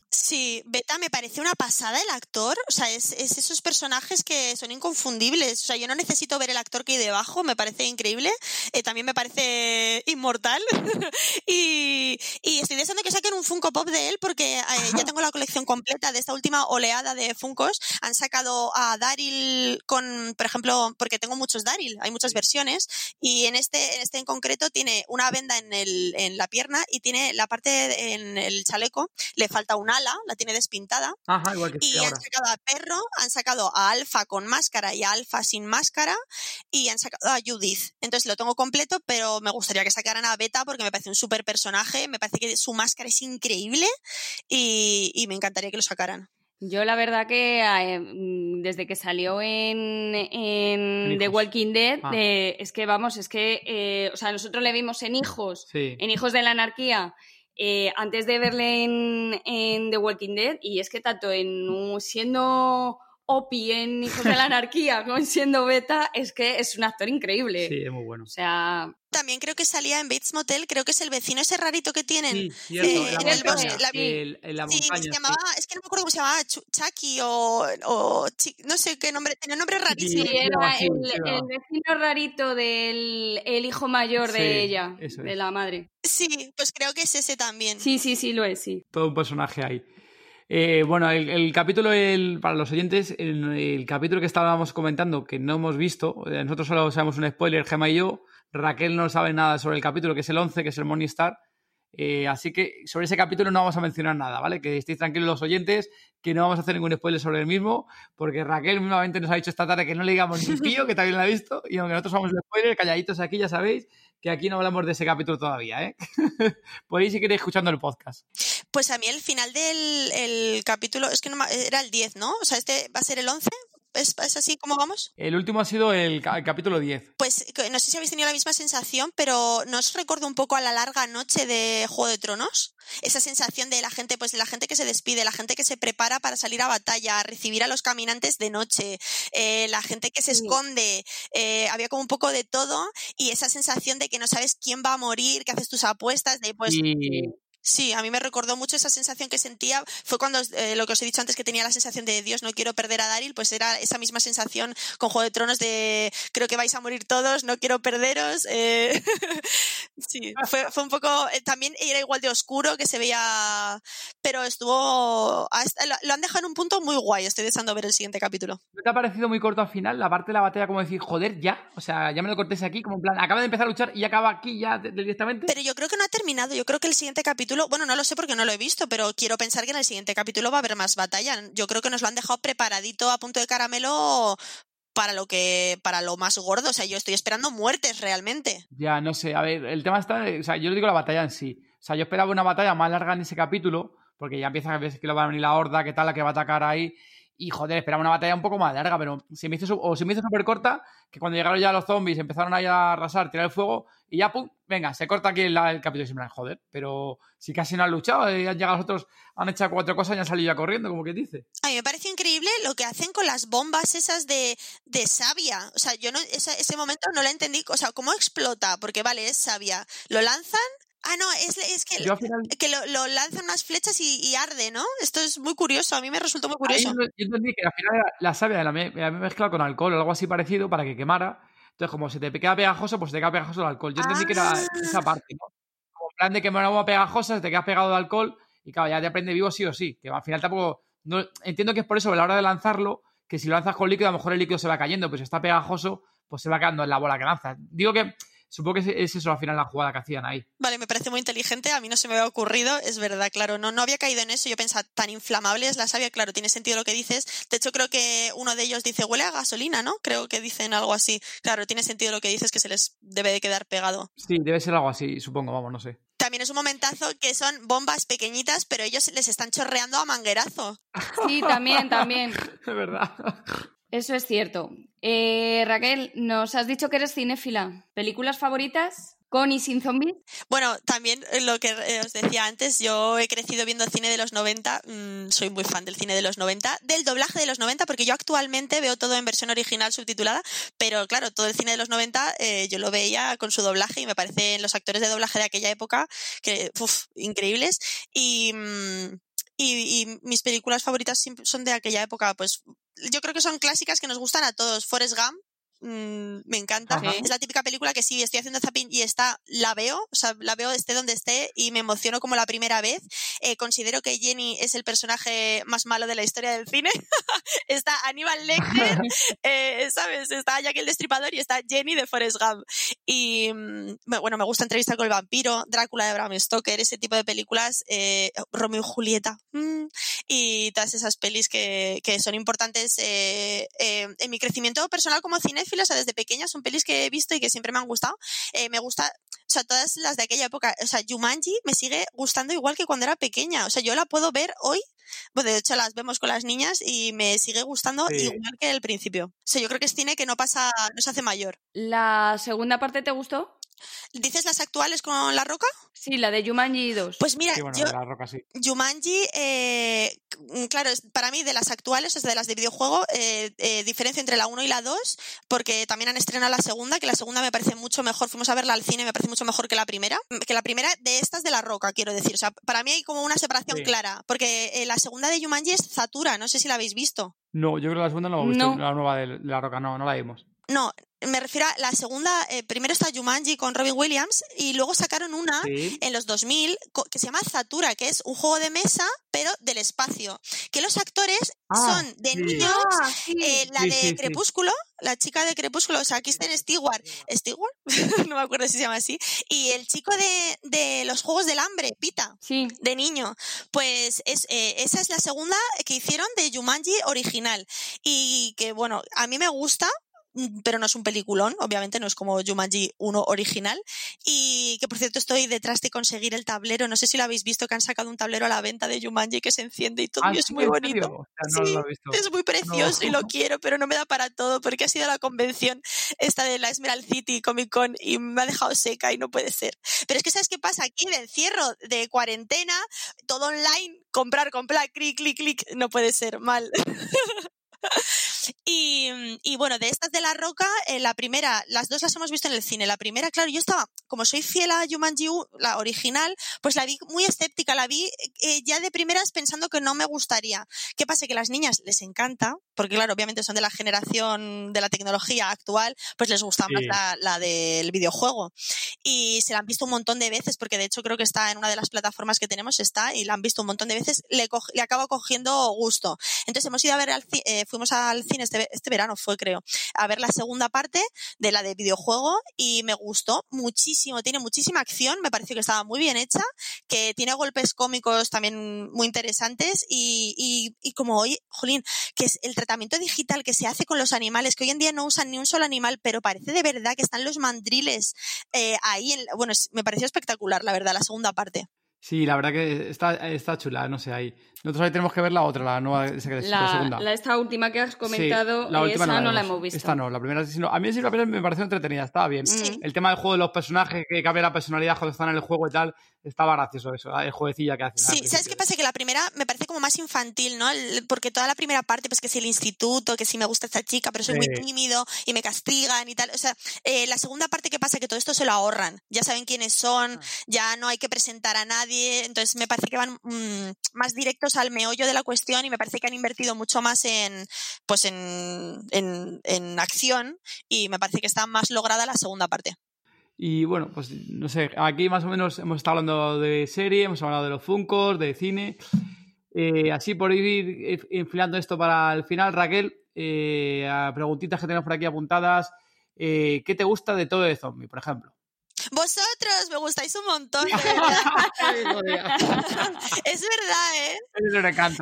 Sí, Beta me parece una pasada el actor. O sea, es, esos personajes que son inconfundibles. O sea, yo no necesito ver el actor que hay debajo, me parece increíble. Eh, también me parece inmortal. y, estoy deseando que saquen un Funko Pop de él porque eh, ya tengo la colección completa de esta última oleada de Funkos. Han sacado a Daryl con, por ejemplo, porque tengo muchos Daryl, hay muchas versiones. Y en este, en este en concreto tiene una venda en, el, en la pierna y tiene la parte. De, en el chaleco le falta un ala, la tiene despintada. Ajá, igual que Y estoy han ahora. sacado a Perro, han sacado a Alfa con máscara y a Alfa sin máscara y han sacado a Judith. Entonces lo tengo completo, pero me gustaría que sacaran a Beta porque me parece un súper personaje, me parece que su máscara es increíble y, y me encantaría que lo sacaran. Yo la verdad que eh, desde que salió en, en En The. Walking Dead, Ah. eh, es que vamos, es que, eh, o sea, nosotros le vimos en Hijos, Sí. en Hijos de la Anarquía, eh, antes de verle en, en The Walking Dead, y es que tanto en siendo Opie en Hijos de la Anarquía como siendo Beta, es que es un actor increíble. Sí, es muy bueno. O sea, También creo que salía en Bates Motel, creo que es el vecino ese rarito que tienen. Sí, cierto, eh, en el bosque, la- el- en la Sí, se sí. llamaba, es que no me acuerdo cómo se llamaba, Chu- Chucky o, no sé qué nombre, tenía un nombre rarísimo. sí, era el, vecino rarito del el hijo mayor Sí, de ella, de la madre. Sí, pues creo que es ese también. Sí, sí, sí, lo es, sí. todo un personaje ahí. Eh, bueno, el, el capítulo, el, para los oyentes, el, el capítulo que estábamos comentando, que no hemos visto, eh, nosotros solo sabemos un spoiler, Gemma y yo, Raquel no sabe nada sobre el capítulo, que es el 11, que es el Morning Star, eh, así que sobre ese capítulo no vamos a mencionar nada, ¿vale? Que estéis tranquilos los oyentes, que no vamos a hacer ningún spoiler sobre el mismo, porque Raquel mismamente nos ha dicho esta tarde que no le digamos ni pío, que también lo ha visto, y aunque nosotros somos el spoiler, calladitos aquí, ya sabéis, que aquí no hablamos de ese capítulo todavía, ¿eh? Podéis seguir escuchando el podcast. Pues a mí el final del el capítulo, es que no, era el 10, ¿no? O sea, este va a ser el 11. ¿Es, es así como vamos? El último ha sido el, ca- el capítulo 10. Pues que- no sé si habéis tenido la misma sensación, pero ¿no os recuerda un poco a la larga noche de Juego de Tronos? Esa sensación de la gente, pues la gente que se despide, la gente que se prepara para salir a batalla, a recibir a los caminantes de noche, eh, la gente que se Sí. esconde, eh, había como un poco de todo y esa sensación de que no sabes quién va a morir, que haces tus apuestas, de pues y Sí, a mí me recordó mucho esa sensación que sentía. Fue cuando eh, lo que os he dicho antes, que tenía la sensación de Dios, no quiero perder a Daryl, pues era esa misma sensación con Juego de Tronos de creo que vais a morir todos, no quiero perderos. eh, sí, fue, fue un poco. eh, también era igual de oscuro que se veía. Pero estuvo. hasta- lo, lo han dejado en un punto muy guay. Estoy deseando ver el siguiente capítulo. ¿no te ha parecido muy corto al final? La parte de la batalla, como decir, joder, ya. O sea, ya me lo cortéis aquí, como en plan, acaba de empezar a luchar y acaba aquí ya directamente. Pero yo creo que no ha terminado. Yo creo que el siguiente capítulo, bueno, no lo sé porque no lo he visto, pero quiero pensar que en el siguiente capítulo va a haber más batalla. Yo creo que nos lo han dejado preparadito a punto de caramelo para lo que, para lo más gordo. O sea, yo estoy esperando muertes realmente. Ya, no sé. A ver, el tema está. O sea, yo digo la batalla en sí. O sea, yo esperaba una batalla más larga en ese capítulo, porque ya empieza a ver que lo va a venir la horda, que tal, la que va a atacar ahí. Y joder, esperaba una batalla un poco más larga, pero se me hizo, o se me hizo súper corta, que cuando llegaron ya los zombies empezaron ahí a arrasar, tirar el fuego, y ya, pum, venga, se corta aquí el, el capítulo. Y se me joder, pero si casi no han luchado, eh, han llegado los otros, han hecho cuatro cosas y han salido ya corriendo, como que dice. A mí me parece increíble lo que hacen con las bombas esas de, de savia. O sea, yo no, esa- ese momento no la entendí. O sea, ¿cómo explota? Porque vale, es savia. ¿Lo lanzan? Ah, no, es, es que, final. que lo, lo lanzan unas flechas y, y arde, ¿no? Esto es muy curioso. A mí me resultó muy curioso. yo yo entendí que al final la savia la me- había mezclado con alcohol o algo así parecido para que quemara. Entonces, como se te queda pegajoso, pues se te queda pegajoso el alcohol. Yo entendí que era Ah. esa parte, ¿no? Como en plan de quemar agua pegajosa, se te queda pegado de alcohol y claro, ya te aprende vivo sí o sí. Que al final tampoco. No, entiendo que es por eso, a la hora de lanzarlo, que si lo lanzas con líquido, a lo mejor el líquido se va cayendo, pues si está pegajoso, pues se va quedando en la bola que lanzas. Digo que supongo que es- es eso al final la jugada que hacían ahí. Vale, me parece muy inteligente. A mí no se me había ocurrido. Es verdad, claro. No, no había caído en eso. Yo pensaba, tan inflamable es la savia. Claro, tiene sentido lo que dices. De hecho, creo que uno de ellos dice, huele a gasolina, ¿no? Creo que dicen algo así. Claro, tiene sentido lo que dices, que se les debe de quedar pegado. Sí, debe ser algo así, supongo, vamos, no sé. También es un momentazo que son bombas pequeñitas, pero ellos les están chorreando a manguerazo. Sí, también, también. Es verdad. Eso es cierto. Eh, Raquel, nos has dicho que eres cinéfila. ¿Películas favoritas? ¿Con y sin zombies? Bueno, también eh, lo que eh, os decía antes, yo he crecido viendo cine de los 90, mm, soy muy fan del cine de los 90, del doblaje de los 90, porque yo actualmente veo todo en versión original subtitulada, pero claro, todo el cine de los 90 eh, yo lo veía con su doblaje y me parecen los actores de doblaje de aquella época que, increíbles. Y, mm, y, y mis películas favoritas son de aquella época, pues yo creo que son clásicas que nos gustan a todos. Forrest Gump, mm, me encanta. Es la típica película que si estoy haciendo zapping y está, la veo, o sea, la veo esté donde esté y me emociono como la primera vez. Eh, considero que Jenny es el personaje más malo de la historia del cine. está Aníbal Lecter, eh, ¿sabes? Está Jack el Destripador y está Jenny de Forrest Gump. Y mm, bueno, me gusta entrevistar con el vampiro, Drácula de Bram Stoker, ese tipo de películas, eh, Romeo y Julieta, mm, y todas esas pelis que, que son importantes en mi crecimiento personal como o sea, desde pequeña son pelis que he visto y que siempre me han gustado. Eh, me gusta, o sea, todas las de aquella época, o sea, Jumanji me sigue gustando igual que cuando era pequeña, o sea, yo la puedo ver hoy bueno, de hecho las vemos con las niñas y me sigue gustando igual que el principio. O sea, yo creo que es cine que no pasa, no se hace mayor. ¿La segunda parte te gustó? ¿Dices las actuales con La Roca? Sí, la de Jumanji 2. Pues mira, yo, Jumanji, eh, claro, para mí de las actuales, es de las de videojuego, eh, eh, diferencia entre la 1 y la 2, porque también han estrenado la segunda, que la segunda me parece mucho mejor, fuimos a verla al cine, me parece mucho mejor que la primera, que la primera de estas de La Roca, quiero decir. O sea, para mí hay como una separación clara, porque la segunda de Jumanji es Zatura, no sé si la habéis visto. No, yo creo que la segunda no la hemos visto, la nueva de La Roca, no, no la vimos. No, me refiero a la segunda, eh, primero está Jumanji con Robin Williams y luego sacaron una en los 2000 que se llama Zatura, que es un juego de mesa, pero del espacio. Que los actores ah, son de niños, ah, eh, la de Crepúsculo, la chica de Crepúsculo, o sea, Kristen Stewart, ¿Stewart? no me acuerdo si se llama así, y el chico de, los Juegos del Hambre, Pita, de niño. Pues es, eh, esa es la segunda que hicieron de Jumanji original. Y que, bueno, a mí me gusta pero no es un peliculón, obviamente no es como Jumanji 1 original. Y que por cierto estoy detrás de conseguir el tablero. No sé si lo habéis visto, que han sacado un tablero a la venta de Jumanji que se enciende y todo. Ah, y es muy bonito. es muy precioso y lo quiero, pero no me da para todo porque ha sido la convención esta de la Emerald City Comic Con y me ha dejado seca y no puede ser. Pero es que ¿sabes qué pasa? Aquí de encierro, de cuarentena, todo online, comprar, comprar, clic, clic, clic, no puede ser mal. Mm, y, bueno, de estas de La Roca, eh, la primera, las dos las hemos visto en el cine. La primera, claro, yo estaba, como soy fiel a Jumanji, la original, pues la vi muy escéptica, la vi eh, ya de primeras pensando que no me gustaría. ¿Qué pasa? Que a las niñas les encanta, porque claro, obviamente son de la generación de la tecnología actual, pues les gusta más la, del videojuego. Y se la han visto un montón de veces, porque de hecho creo que está en una de las plataformas que tenemos, está, y la han visto un montón de veces, le, le acaba cogiendo gusto. Entonces hemos ido a ver, al, eh, fuimos al cine este, este, verano fue creo, a ver la segunda parte de la de videojuego y me gustó muchísimo, tiene muchísima acción, me pareció que estaba muy bien hecha, que tiene golpes cómicos también muy interesantes y, y, como hoy, Jolín, que es el tratamiento digital que se hace con los animales, que hoy en día no usan ni un solo animal, pero parece de verdad que están los mandriles eh, ahí, en, bueno, me pareció espectacular, la verdad, la segunda parte. Sí, la verdad que está, está chula, no sé, ahí. Nosotros ahí tenemos que ver la otra, la nueva, la, segunda. La, esta última que has comentado, la última esa no, la, hemos visto. Esta no, la primera sí, no. A mí sí la primera me pareció entretenida, estaba bien. El tema del juego de los personajes, que cambia la personalidad cuando están en el juego y tal, estaba gracioso eso, el jueguecilla que hace. Sí, ¿sabes qué pasa? Que la primera me parece como más infantil, ¿no? Porque toda la primera parte, pues que si el instituto, que si me gusta esta chica, pero soy muy tímido y me castigan y tal. O sea, eh, la segunda parte, ¿qué pasa? Que todo esto se lo ahorran. Ya saben quiénes son, ah. ya no hay que presentar a nadie. Entonces me parece que van mm, más directos al meollo de la cuestión y me parece que han invertido mucho más en, pues en, en, en acción y me parece que está más lograda la segunda parte. Y bueno, pues no sé, aquí más o menos hemos estado hablando de serie, hemos hablado de los Funcos, de cine. Eh, así por ir enfilando esto para el final, Raquel, eh, preguntitas que tenemos por aquí apuntadas. Eh, ¿Qué te gusta de todo de zombie, por ejemplo? Vosotros me gustáis un montón, es verdad, ¿eh?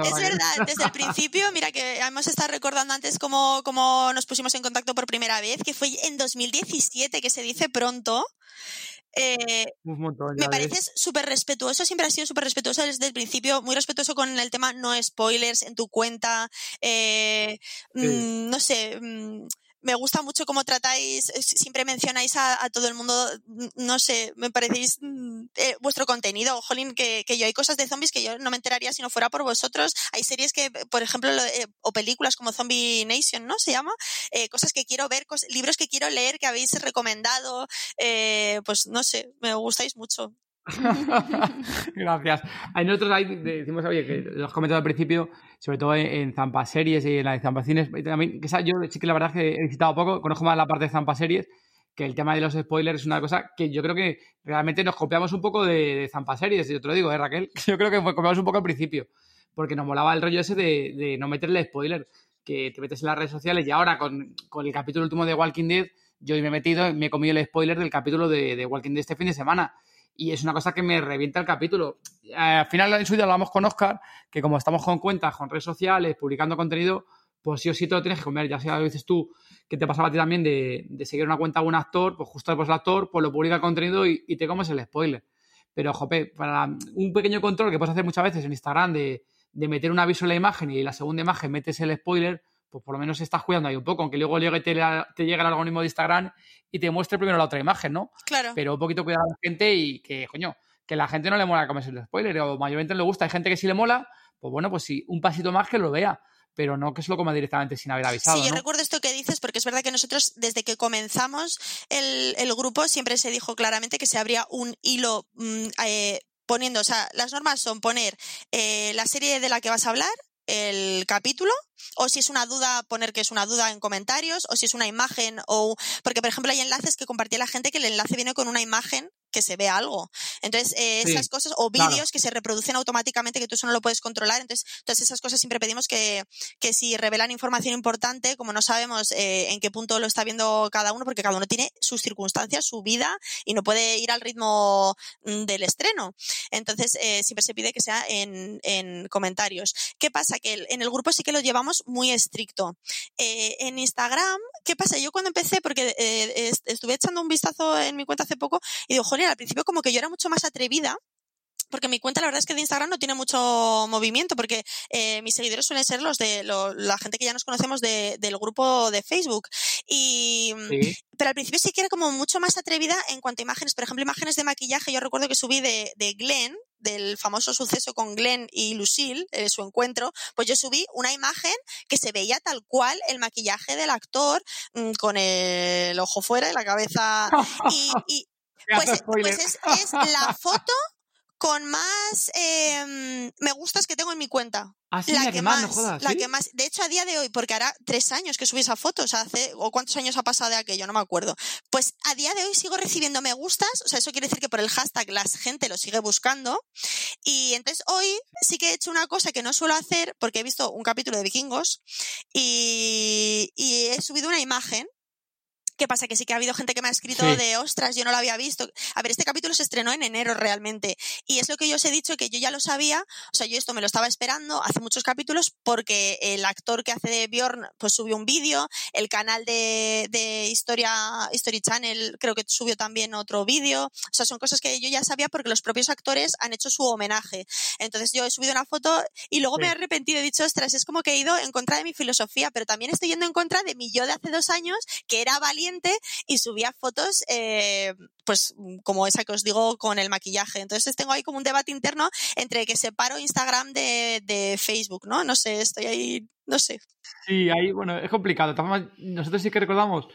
Es, es verdad. Desde el principio, mira que hemos estado recordando antes cómo, cómo nos pusimos en contacto por primera vez, que fue en 2017, que se dice pronto. Eh, me parece súper respetuoso, siempre ha sido súper respetuoso desde el principio, muy respetuoso con el tema no spoilers en tu cuenta, eh, mm, no sé, mm, me gusta mucho cómo tratáis, siempre mencionáis a, todo el mundo, no sé, me parecéis mm, eh, vuestro contenido, jolín, que, yo hay cosas de zombies que yo no me enteraría si no fuera por vosotros. Hay series que, por ejemplo, eh, o películas como Zombie Nation, ¿no? Se llama, eh, cosas que quiero ver, libros que quiero leer que habéis recomendado, pues no sé, me gustáis mucho. Gracias. Hay nosotros ahí decimos, oye, que lo has comentado al principio, sobre todo en, Zampa Series y en la de Zampa Cines. También, que yo sí que la verdad es que he visitado poco, conozco más la parte de Zampa Series, que el tema de los spoilers es una cosa que yo creo que realmente nos copiamos un poco de, Zampa Series. Yo te lo digo, ¿eh, Raquel? Yo creo que copiamos un poco al principio, porque nos molaba el rollo ese de, de no meterle spoiler, que te metes en las redes sociales y ahora con, con el capítulo último de Walking Dead yo me he metido, me he comido el spoiler del capítulo de, de Walking Dead este fin de semana. Y es una cosa que me revienta el capítulo. Eh, al final, en su día hablamos con Oscar, que como estamos con cuentas, con redes sociales, publicando contenido, pues sí o sí te lo tienes que comer. Ya sea lo dices tú, que te pasaba a ti también de, seguir una cuenta de un actor, pues justo después el actor, pues lo publica el contenido y, te comes el spoiler. Pero, jope, para un pequeño control que puedes hacer muchas veces en Instagram de, de meter un aviso en la imagen y la segunda imagen metes el spoiler, pues por lo menos estás cuidando ahí un poco, aunque luego llegue, te, te llegue el algoritmo de Instagram y te muestre primero la otra imagen, ¿no? Claro. Pero un poquito cuidado a la gente y que, coño, que la gente no le mola comerse el spoiler, o mayormente no le gusta. Hay gente que sí le mola, pues bueno, pues sí, un pasito más que lo vea pero no que se lo coma directamente sin haber avisado. Sí, yo recuerdo esto que dices, porque es verdad que nosotros, desde que comenzamos el, el grupo, siempre se dijo claramente que se abría un hilo mm, eh, poniendo, o sea, las normas son poner eh, la serie de la que vas a hablar, el capítulo o si es una duda poner que es una duda en comentarios o si es una imagen o porque por ejemplo hay enlaces que compartía la gente que el enlace viene con una imagen que se ve algo. Entonces, eh, esas cosas, o vídeos que se reproducen automáticamente, que tú eso no lo puedes controlar. Entonces, todas esas cosas siempre pedimos que, que si revelan información importante, como no sabemos eh, en qué punto lo está viendo cada uno, porque cada uno tiene sus circunstancias, su vida, y no puede ir al ritmo mm, del estreno. Entonces, eh, siempre se pide que sea en, en comentarios. ¿Qué pasa? Que en el grupo sí que lo llevamos muy estricto. en Instagram, ¿qué pasa? Yo cuando empecé, porque estuve echando un vistazo en mi cuenta hace poco, y digo, joder, al principio como que yo era mucho más atrevida porque mi cuenta la verdad es que de Instagram no tiene mucho movimiento porque eh, mis seguidores suelen ser los de la gente que ya nos conocemos del grupo de Facebook y pero al principio sí que era como mucho más atrevida en cuanto a imágenes. Por ejemplo imágenes de maquillaje yo recuerdo que subí de, de Glenn del famoso suceso con Glenn y Lucille, eh, su encuentro, pues yo subí una imagen que se veía tal cual el maquillaje del actor mm, con el ojo fuera y la cabeza. y, pues, pues es, la foto con más em, me gustas que tengo en mi cuenta. Ah, la, que, más, la que más. De hecho, a día de hoy, porque hará tres años que subí esa foto, o sea, hace, o cuántos años ha pasado de aquello, no me acuerdo. Pues a día de hoy sigo recibiendo me gustas, o sea, eso quiere decir que por el hashtag la gente lo sigue buscando. Y entonces hoy sí que he hecho una cosa que no suelo hacer, porque he visto un capítulo de vikingos y, y he subido una imagen ¿Qué pasa? Que sí que ha habido gente que me ha escrito de, ostras, yo no lo había visto. A ver, este capítulo se estrenó en enero realmente. Y es lo que yo os he dicho, que yo ya lo sabía. O sea, yo esto me lo estaba esperando hace muchos capítulos porque el actor que hace de Bjorn pues subió un vídeo. El canal de, de Historia, History Channel creo que subió también otro vídeo. O sea, son cosas que yo ya sabía porque los propios actores han hecho su homenaje. Entonces yo he subido una foto y luego me he arrepentido. He dicho, ostras, es como que he ido en contra de mi filosofía, pero también estoy yendo en contra de mi yo de hace dos años, que era valiente y subía fotos, eh, pues como esa que os digo, con el maquillaje. Entonces tengo ahí como un debate interno entre que separo Instagram de, Facebook, ¿no? No sé, estoy ahí, no sé. Sí, ahí, bueno, es complicado. Nosotros sí que recordamos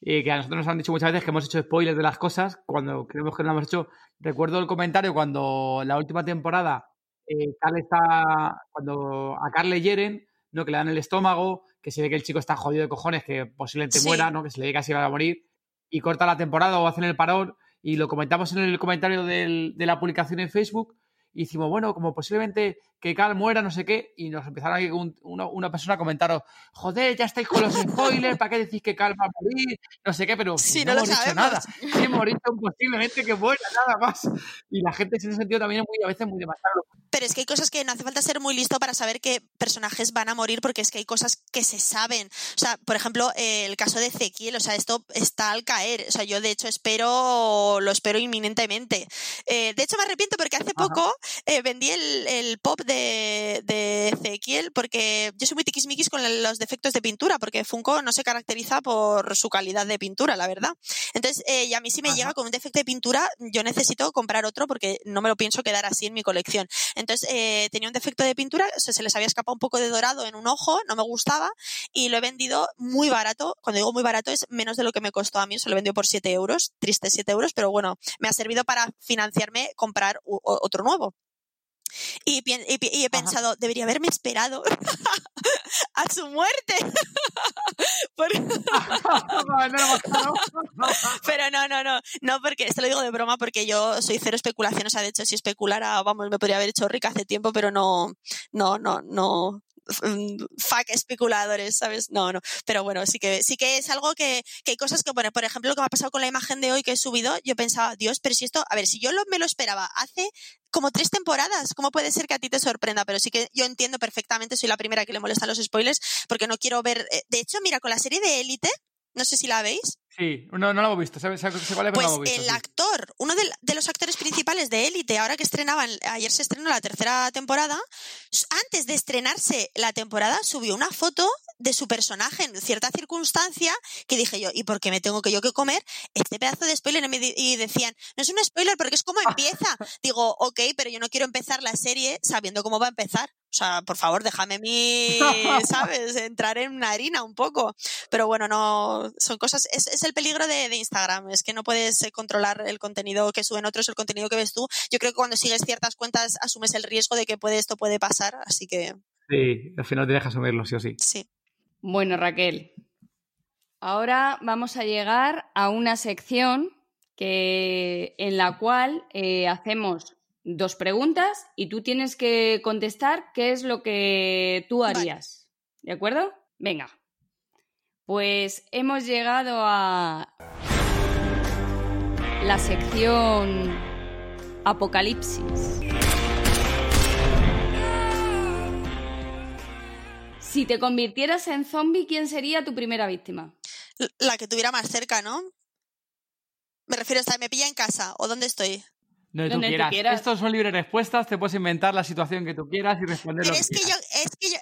eh, que a nosotros nos han dicho muchas veces que hemos hecho spoilers de las cosas cuando creemos que no lo hemos hecho. Recuerdo el comentario cuando la última temporada eh, está, cuando a Carl le hieren, ¿no? que le dan el estómago, que se ve que el chico está jodido de cojones, que posiblemente muera, ¿no? Que se le diga casi va a morir, y corta la temporada o hacen el parón, y lo comentamos en el comentario de la publicación en Facebook, y decimos, bueno, como posiblemente que Cal muera, no sé qué, y nos empezaron ahí una, persona a comentaros, joder, ya estáis con los spoilers, ¿para qué decís que Cal va a morir? No sé qué, pero si no, lo hemos dicho nada. Si morir posiblemente que muera, nada más. Y la gente en ese sentido también es muy, a veces muy demasiado. Pero es que hay cosas que no hace falta ser muy listo para saber qué personajes van a morir, porque es que hay cosas que se saben. O sea, por ejemplo, el caso de Ezequiel, o sea, esto está al caer. O sea, yo de hecho espero, lo espero inminentemente. Eh, de hecho, me arrepiento porque hace poco eh, vendí el, pop de, de Ezequiel porque yo soy muy tiquismiquis con los defectos de pintura, porque Funko no se caracteriza por su calidad de pintura, la verdad. Entonces, eh, y a mí si me llega con un defecto de pintura, yo necesito comprar otro porque no me lo pienso quedar así en mi colección. Entonces, eh, tenía un defecto de pintura, se les había escapado un poco de dorado en un ojo, no me gustaba, y lo he vendido muy barato. Cuando digo muy barato es menos de lo que me costó a mí, se lo he vendido por 7 euros, triste 7 euros, pero bueno, me ha servido para financiarme comprar otro nuevo. Y, he pensado, debería haberme esperado a su muerte. Pero no, no, no, no, porque esto lo digo de broma porque yo soy cero especulación, o sea, de hecho si especulara, vamos, me podría haber hecho rica hace tiempo, pero no, no, no, no, fuck especuladores, ¿sabes? No, no. Pero bueno, sí que, sí que es algo que, que hay cosas que, por ejemplo, lo que me ha pasado con la imagen de hoy que he subido, yo pensaba, Dios, pero si esto, a ver, si yo lo, me lo esperaba hace como tres temporadas, ¿cómo puede ser que a ti te sorprenda? Pero sí que yo entiendo perfectamente, soy la primera que le molestan los spoilers, porque no quiero ver. Eh, de hecho, mira, con la serie de Élite, no sé si la veis. Sí, no, no lo hemos visto. Se, se, vale, pues visto, el actor, uno de, los actores principales de Élite, ahora que estrenaban, ayer se estrenó la tercera temporada, antes de estrenarse la temporada subió una foto de su personaje en cierta circunstancia que dije yo, ¿y por qué me tengo que yo que comer este pedazo de spoiler? Y decían, no es un spoiler porque es como empieza. Digo, ok, pero yo no quiero empezar la serie sabiendo cómo va a empezar. O sea, por favor, déjame mí, ¿sabes? Entrar en una harina un poco. Pero bueno, no, son cosas, es, es el peligro de, de, Instagram, es que no puedes eh, controlar el contenido que suben otros, el contenido que ves tú. Yo creo que cuando sigues ciertas cuentas asumes el riesgo de que puede, esto puede pasar, así que... Sí, al final te dejas asumirlo, sí o sí. Sí. Bueno, Raquel, ahora vamos a llegar a una sección que, en la cual eh, hacemos dos preguntas y tú tienes que contestar qué es lo que tú harías. ¿De acuerdo? Venga. Pues hemos llegado a la sección Apocalipsis. Si te convirtieras en zombie, ¿quién sería tu primera víctima? La que tuviera más cerca, ¿no? Me refiero a estar, me pilla en casa o dónde estoy. Donde, tú, quieras. Estos son libres respuestas, te puedes inventar la situación que tú quieras y responder Pero lo es que, yo, es que yo,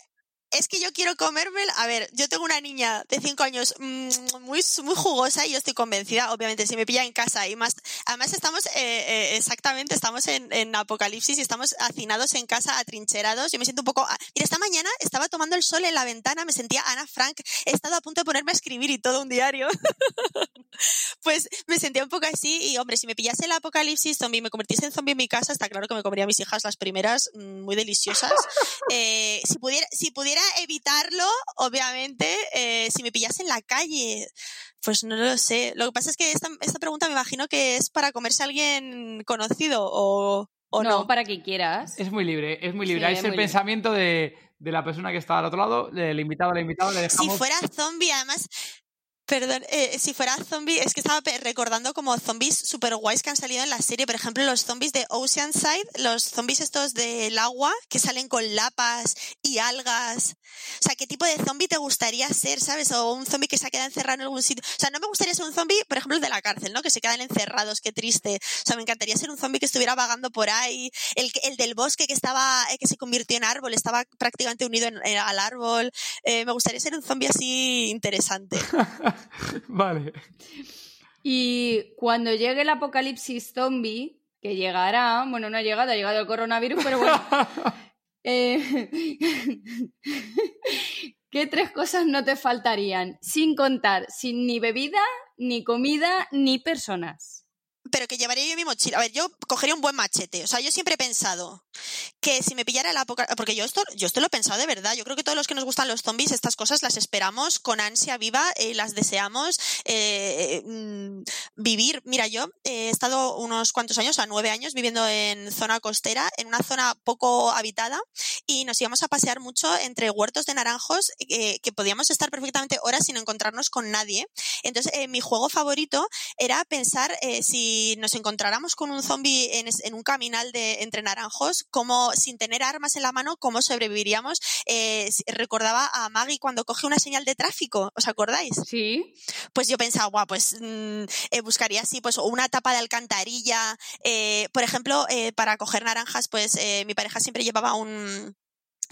es que yo quiero comerme. A ver, yo tengo una niña de 5 años mm, muy, muy jugosa y yo estoy convencida, obviamente, si me pilla en casa y más. Además, estamos eh, eh, exactamente, estamos en, en, apocalipsis y estamos hacinados en casa, atrincherados. Yo me siento un poco. Ah, mira, esta mañana estaba tomando el sol en la ventana, me sentía Ana Frank. He estado a punto de ponerme a escribir y todo un diario. pues me sentía un poco así y, hombre, si me pillase el apocalipsis zombie, me convirtiese en zombie en mi casa, está claro que me comería a mis hijas las primeras, mm, muy deliciosas. Eh, si pudiera, si pudiera evitarlo, obviamente, eh, si me pillas en la calle, pues no lo sé. Lo que pasa es que esta, pregunta me imagino que es para comerse a alguien conocido o, o no, para que quieras. Es muy libre, es muy libre. es el pensamiento de, la persona que está al otro lado, del invitado, la invitada, le dejamos... Si fuera zombie, además, Perdón, eh, si fuera zombie, es que estaba recordando como zombies super guays que han salido en la serie. Por ejemplo, los zombies de Oceanside, los zombies estos del agua que salen con lapas y algas. O sea, ¿qué tipo de zombie te gustaría ser, sabes? O un zombie que se ha quedado encerrado en algún sitio. O sea, no me gustaría ser un zombie, por ejemplo, el de la cárcel, ¿no? Que se quedan encerrados, qué triste. O sea, me encantaría ser un zombie que estuviera vagando por ahí. El, el del bosque que estaba, eh, que se convirtió en árbol, estaba prácticamente unido al árbol. Eh, me gustaría ser un zombie así interesante. vale. Y cuando llegue el apocalipsis zombie, que llegará, bueno, no ha llegado, ha llegado el coronavirus, pero bueno. Eh, ¿Qué tres cosas no te faltarían? Sin contar, sin ni bebida, ni comida, ni personas pero que llevaría yo mi mochila. A ver, yo cogería un buen machete. O sea, yo siempre he pensado que si me pillara la época. Porque yo esto, yo esto lo he pensado de verdad. Yo creo que todos los que nos gustan los zombies, estas cosas las esperamos con ansia viva, y las deseamos eh, mm, vivir. Mira, yo he estado unos cuantos años, a nueve años, viviendo en zona costera, en una zona poco habitada, y nos íbamos a pasear mucho entre huertos de naranjos eh, que podíamos estar perfectamente horas sin encontrarnos con nadie. Entonces, eh, mi juego favorito era pensar si nos encontráramos con un zombie en, un caminal de entre naranjos, como sin tener armas en la mano, cómo sobreviviríamos. Eh, recordaba a Maggie cuando coge una señal de tráfico, ¿os acordáis? Sí. pues yo pensaba, guau, pues mm, eh, buscaría así, pues una tapa de alcantarilla. Eh, por ejemplo, para coger naranjas, pues mi pareja siempre llevaba un,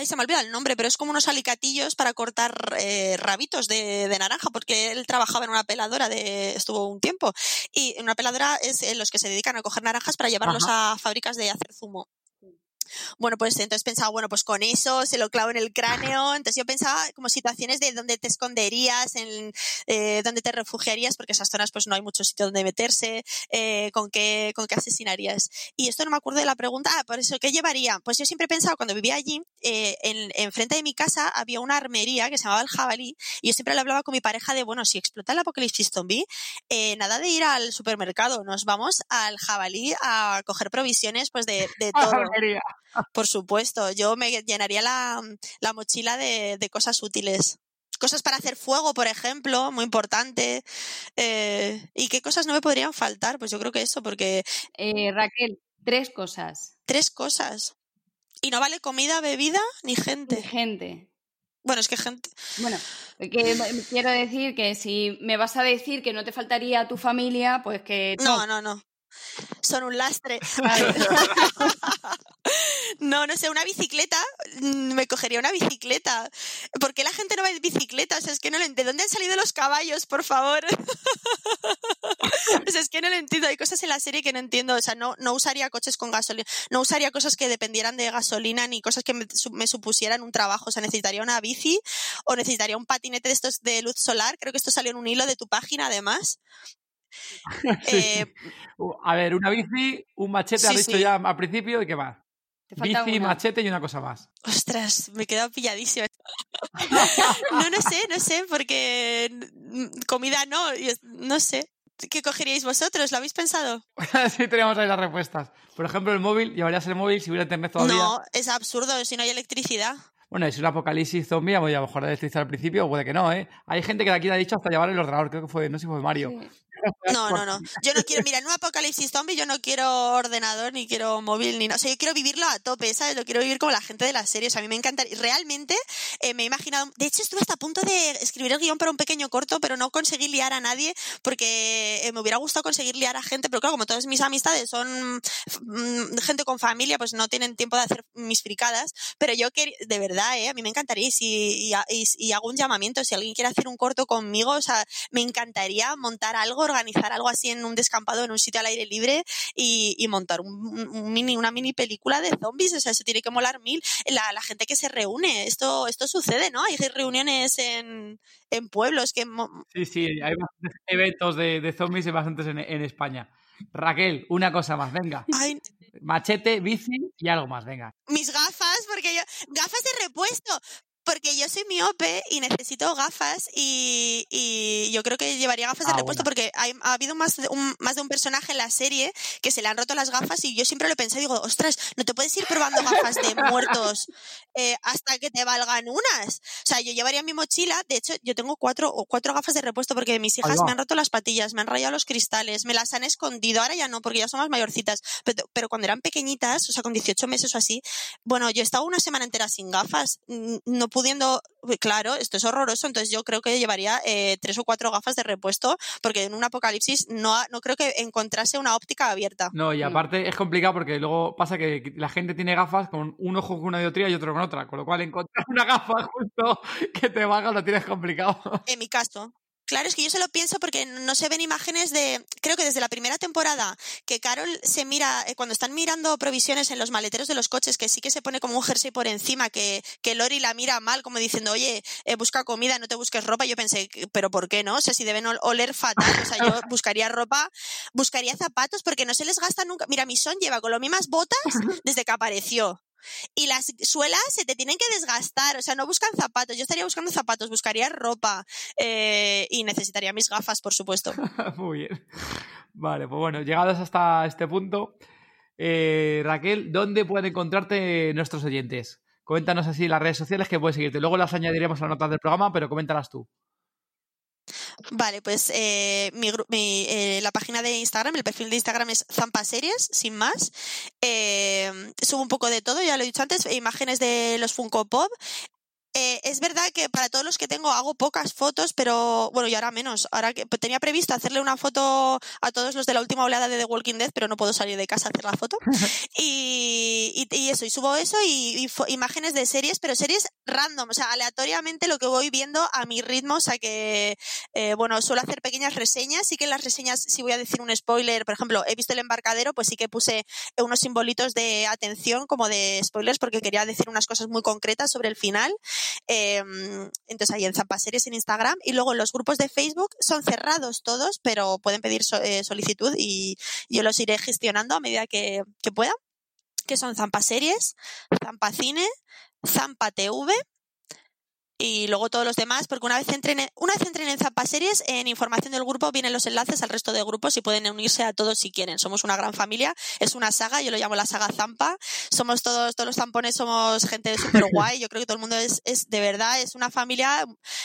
Ay, se me olvida el nombre, pero es como unos alicatillos para cortar eh, rabitos de, de, naranja, porque él trabajaba en una peladora, de, estuvo un tiempo. Y en una peladora es eh, los que se dedican a coger naranjas para llevarlos Ajá. a fábricas de hacer zumo. Bueno, pues entonces pensaba, bueno, pues con eso se lo clavo en el cráneo. Entonces yo pensaba como situaciones de dónde te esconderías, en eh, dónde te refugiarías, porque esas zonas pues no hay mucho sitio donde meterse, eh, con qué, con qué asesinarías. Y esto no me acuerdo de la pregunta, ah, por eso, ¿qué llevaría? Pues yo siempre he pensado, cuando vivía allí, eh, en, en frente de mi casa había una armería que se llamaba el jabalí, y yo siempre le hablaba con mi pareja de, bueno, si explota el apocalipsis zombie, eh, nada de ir al supermercado, nos vamos al jabalí a coger provisiones pues de, de todo. Por supuesto, yo me llenaría la, la mochila de, de, cosas útiles. Cosas para hacer fuego, por ejemplo, muy importante. Eh, ¿Y qué cosas no me podrían faltar? Pues yo creo que eso, porque... Eh, Raquel, tres cosas. Tres cosas. ¿Y no vale comida, bebida, ni gente? Ni gente. Bueno, es que gente. Bueno, que quiero decir que si me vas a decir que no te faltaría tu familia, pues que. No, no, no. Son un lastre. no, no sé, una bicicleta, mm, me cogería una bicicleta. ¿Por qué la gente no va en bicicleta? O sea, es que no ¿De dónde han salido los caballos, por favor? o sea, es que no lo entiendo. Hay cosas en la serie que no entiendo. O sea, no, no usaría coches con gasolina. No usaría cosas que dependieran de gasolina ni cosas que me, me supusieran un trabajo. O sea, necesitaría una bici o necesitaría un patinete de estos de luz solar. Creo que esto salió en un hilo de tu página, además. sí. eh, a ver, una bici, un machete, sí, has dicho sí. ya al principio, ¿y qué más? Bici, una. machete y una cosa más. Ostras, me he quedado pilladísima. no, no sé, no sé, porque comida no, no sé. ¿Qué cogeríais vosotros? ¿Lo habéis pensado? sí, tenemos ahí las respuestas. Por ejemplo, el móvil, ¿llevarías el móvil si hubiera internet todavía? No, es absurdo, si no hay electricidad. Bueno, es un apocalipsis zombie, a lo mejor electricidad al principio, o puede que no, ¿eh? Hay gente que de aquí ha dicho hasta llevar el ordenador, creo que fue, no sé si fue Mario. Sí. No, no, no. Yo no quiero, mira, en un apocalipsis zombie yo no quiero ordenador, ni quiero móvil, ni nada. O sea, yo quiero vivirlo a tope, ¿sabes? Lo quiero vivir como la gente de las series. A mí me encanta. Realmente eh, me he imaginado. De hecho, estuve hasta a punto de escribir el guion para un pequeño corto, pero no conseguí liar a nadie porque eh, me hubiera gustado conseguir liar a gente. Pero claro, como todas mis amistades son mm, gente con familia, pues no tienen tiempo de hacer mis fricadas. Pero yo, que, de verdad, ¿eh? A mí me encantaría. Y, y hago un llamamiento. Si alguien quiere hacer un corto conmigo, o sea, me encantaría montar algo organizar algo así en un descampado, en un sitio al aire libre y, y montar un, un, mini, una mini película de zombies. O sea, eso tiene que molar mil. La, la gente que se reúne, esto, esto sucede, ¿no? Hay reuniones en, en pueblos que... Sí, sí, hay bastantes eventos de, de zombies y bastantes en, en España. Raquel, una cosa más, venga. Ay. Machete, bici y algo más, venga. Mis gafas, porque yo. Gafas de repuesto porque yo soy miope y necesito gafas y, y yo creo que llevaría gafas ah, de repuesto bueno. porque hay, ha habido más de, un, más de un personaje en la serie que se le han roto las gafas y yo siempre lo pensé, digo, ostras, no te puedes ir probando gafas de muertos eh, hasta que te valgan unas. O sea, yo llevaría mi mochila, de hecho, yo tengo cuatro, cuatro gafas de repuesto porque mis hijas me han roto las patillas, me han rayado los cristales, me las han escondido, ahora ya no, porque ya son más mayorcitas, pero, pero cuando eran pequeñitas, o sea, con 18 meses o así, bueno, yo he estado una semana entera sin gafas, no pudiendo, claro, esto es horroroso, entonces yo creo que llevaría eh, tres o cuatro gafas de repuesto, porque en un apocalipsis no, no creo que encontrase una óptica abierta. No, y aparte mm. es complicado porque luego pasa que la gente tiene gafas con un ojo con una dioptría y otro con otra, con lo cual encontrar una gafa justo que te valga lo tienes complicado. En mi caso. Claro, es que yo se lo pienso porque no se ven imágenes de, creo que desde la primera temporada, que Carol se mira, eh, cuando están mirando provisiones en los maleteros de los coches, que sí que se pone como un jersey por encima, que, que Lori la mira mal, como diciendo, oye, eh, busca comida, no te busques ropa. Yo pensé, pero ¿por qué no? O sea, si deben oler fatal, o sea, yo buscaría ropa, buscaría zapatos, porque no se les gasta nunca. Mira, mi son lleva con las mismas botas desde que apareció y las suelas se te tienen que desgastar, o sea, no buscan zapatos, yo estaría buscando zapatos, buscaría ropa eh, y necesitaría mis gafas, por supuesto. Muy bien. Vale, pues bueno, llegados hasta este punto, eh, Raquel, ¿dónde pueden encontrarte nuestros oyentes? Coméntanos así las redes sociales que puedes seguirte. Luego las añadiremos a las notas del programa, pero coméntalas tú. Vale, pues eh, mi, mi, eh, la página de Instagram, el perfil de Instagram es Zampa Series, sin más. Eh, subo un poco de todo, ya lo he dicho antes, imágenes de los Funko Pop. Eh, es verdad que para todos los que tengo hago pocas fotos, pero bueno, y ahora menos. Ahora que tenía previsto hacerle una foto a todos los de la última oleada de The Walking Dead, pero no puedo salir de casa a hacer la foto. y, y, eso, y subo eso y, imágenes de series, pero series random, o sea, aleatoriamente lo que voy viendo a mi ritmo, o sea que, eh, bueno, suelo hacer pequeñas reseñas, sí que en las reseñas, si voy a decir un spoiler, por ejemplo, he visto el embarcadero, pues sí que puse unos simbolitos de atención como de spoilers porque quería decir unas cosas muy concretas sobre el final. Em, entonces ahí en Zapaseries en Instagram. Y luego los grupos de Facebook son cerrados todos, pero pueden pedir eh, solicitud y yo los iré gestionando a medida que, que pueda que son Zampa Series, Zampa Cine, Zampa TV y luego todos los demás, porque una vez entren en, una vez entren en en información del grupo vienen los enlaces al resto de grupos y pueden unirse a todos si quieren. Somos una gran familia, es una saga, yo lo llamo la saga Zampa. Somos todos, todos los zampones somos gente súper guay, yo creo que todo el mundo es, es, de verdad, es una familia,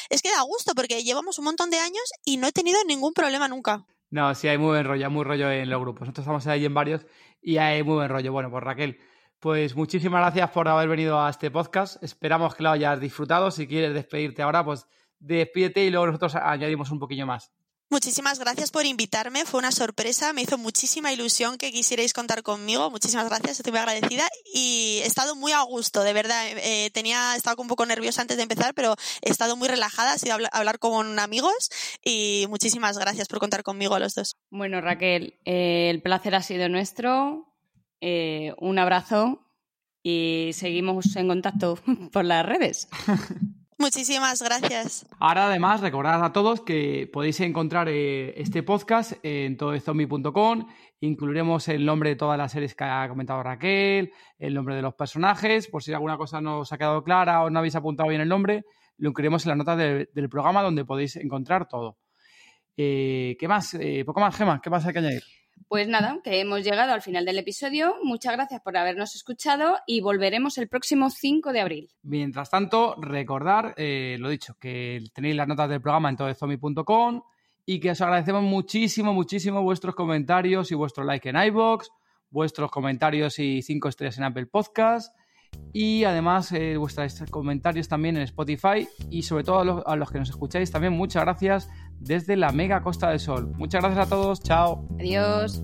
es que da gusto porque llevamos un montón de años y no he tenido ningún problema nunca. No, sí, hay muy buen rollo, hay muy rollo en los grupos. Nosotros estamos ahí en varios y hay muy buen rollo. Bueno, pues Raquel, pues muchísimas gracias por haber venido a este podcast. Esperamos que lo hayas disfrutado. Si quieres despedirte ahora, pues despídete y luego nosotros añadimos un poquillo más. Muchísimas gracias por invitarme, fue una sorpresa, me hizo muchísima ilusión que quisierais contar conmigo, muchísimas gracias, estoy muy agradecida y he estado muy a gusto, de verdad, eh, tenía, estaba un poco nerviosa antes de empezar, pero he estado muy relajada, he sido a hablar con amigos y muchísimas gracias por contar conmigo a los dos. Bueno, Raquel, eh, el placer ha sido nuestro, eh, un abrazo y seguimos en contacto por las redes. Muchísimas gracias. Ahora además recordad a todos que podéis encontrar eh, este podcast en todozombie.com. Incluiremos el nombre de todas las series que ha comentado Raquel, el nombre de los personajes, por si alguna cosa no os ha quedado clara o no habéis apuntado bien el nombre, lo incluiremos en las notas del programa donde podéis encontrar todo. Eh, ¿Qué más? Eh, poco más, Gema, ¿qué más hay que añadir? Pues nada, que hemos llegado al final del episodio. Muchas gracias por habernos escuchado y volveremos el próximo 5 de abril. Mientras tanto, recordar, eh, lo dicho, que tenéis las notas del programa en todozombie.com y que os agradecemos muchísimo, muchísimo vuestros comentarios y vuestro like en iBox, vuestros comentarios y cinco estrellas en Apple Podcast y además eh, vuestros comentarios también en Spotify y sobre todo a los que nos escucháis también muchas gracias desde la Mega Costa del Sol. Muchas gracias a todos, chao. Adiós.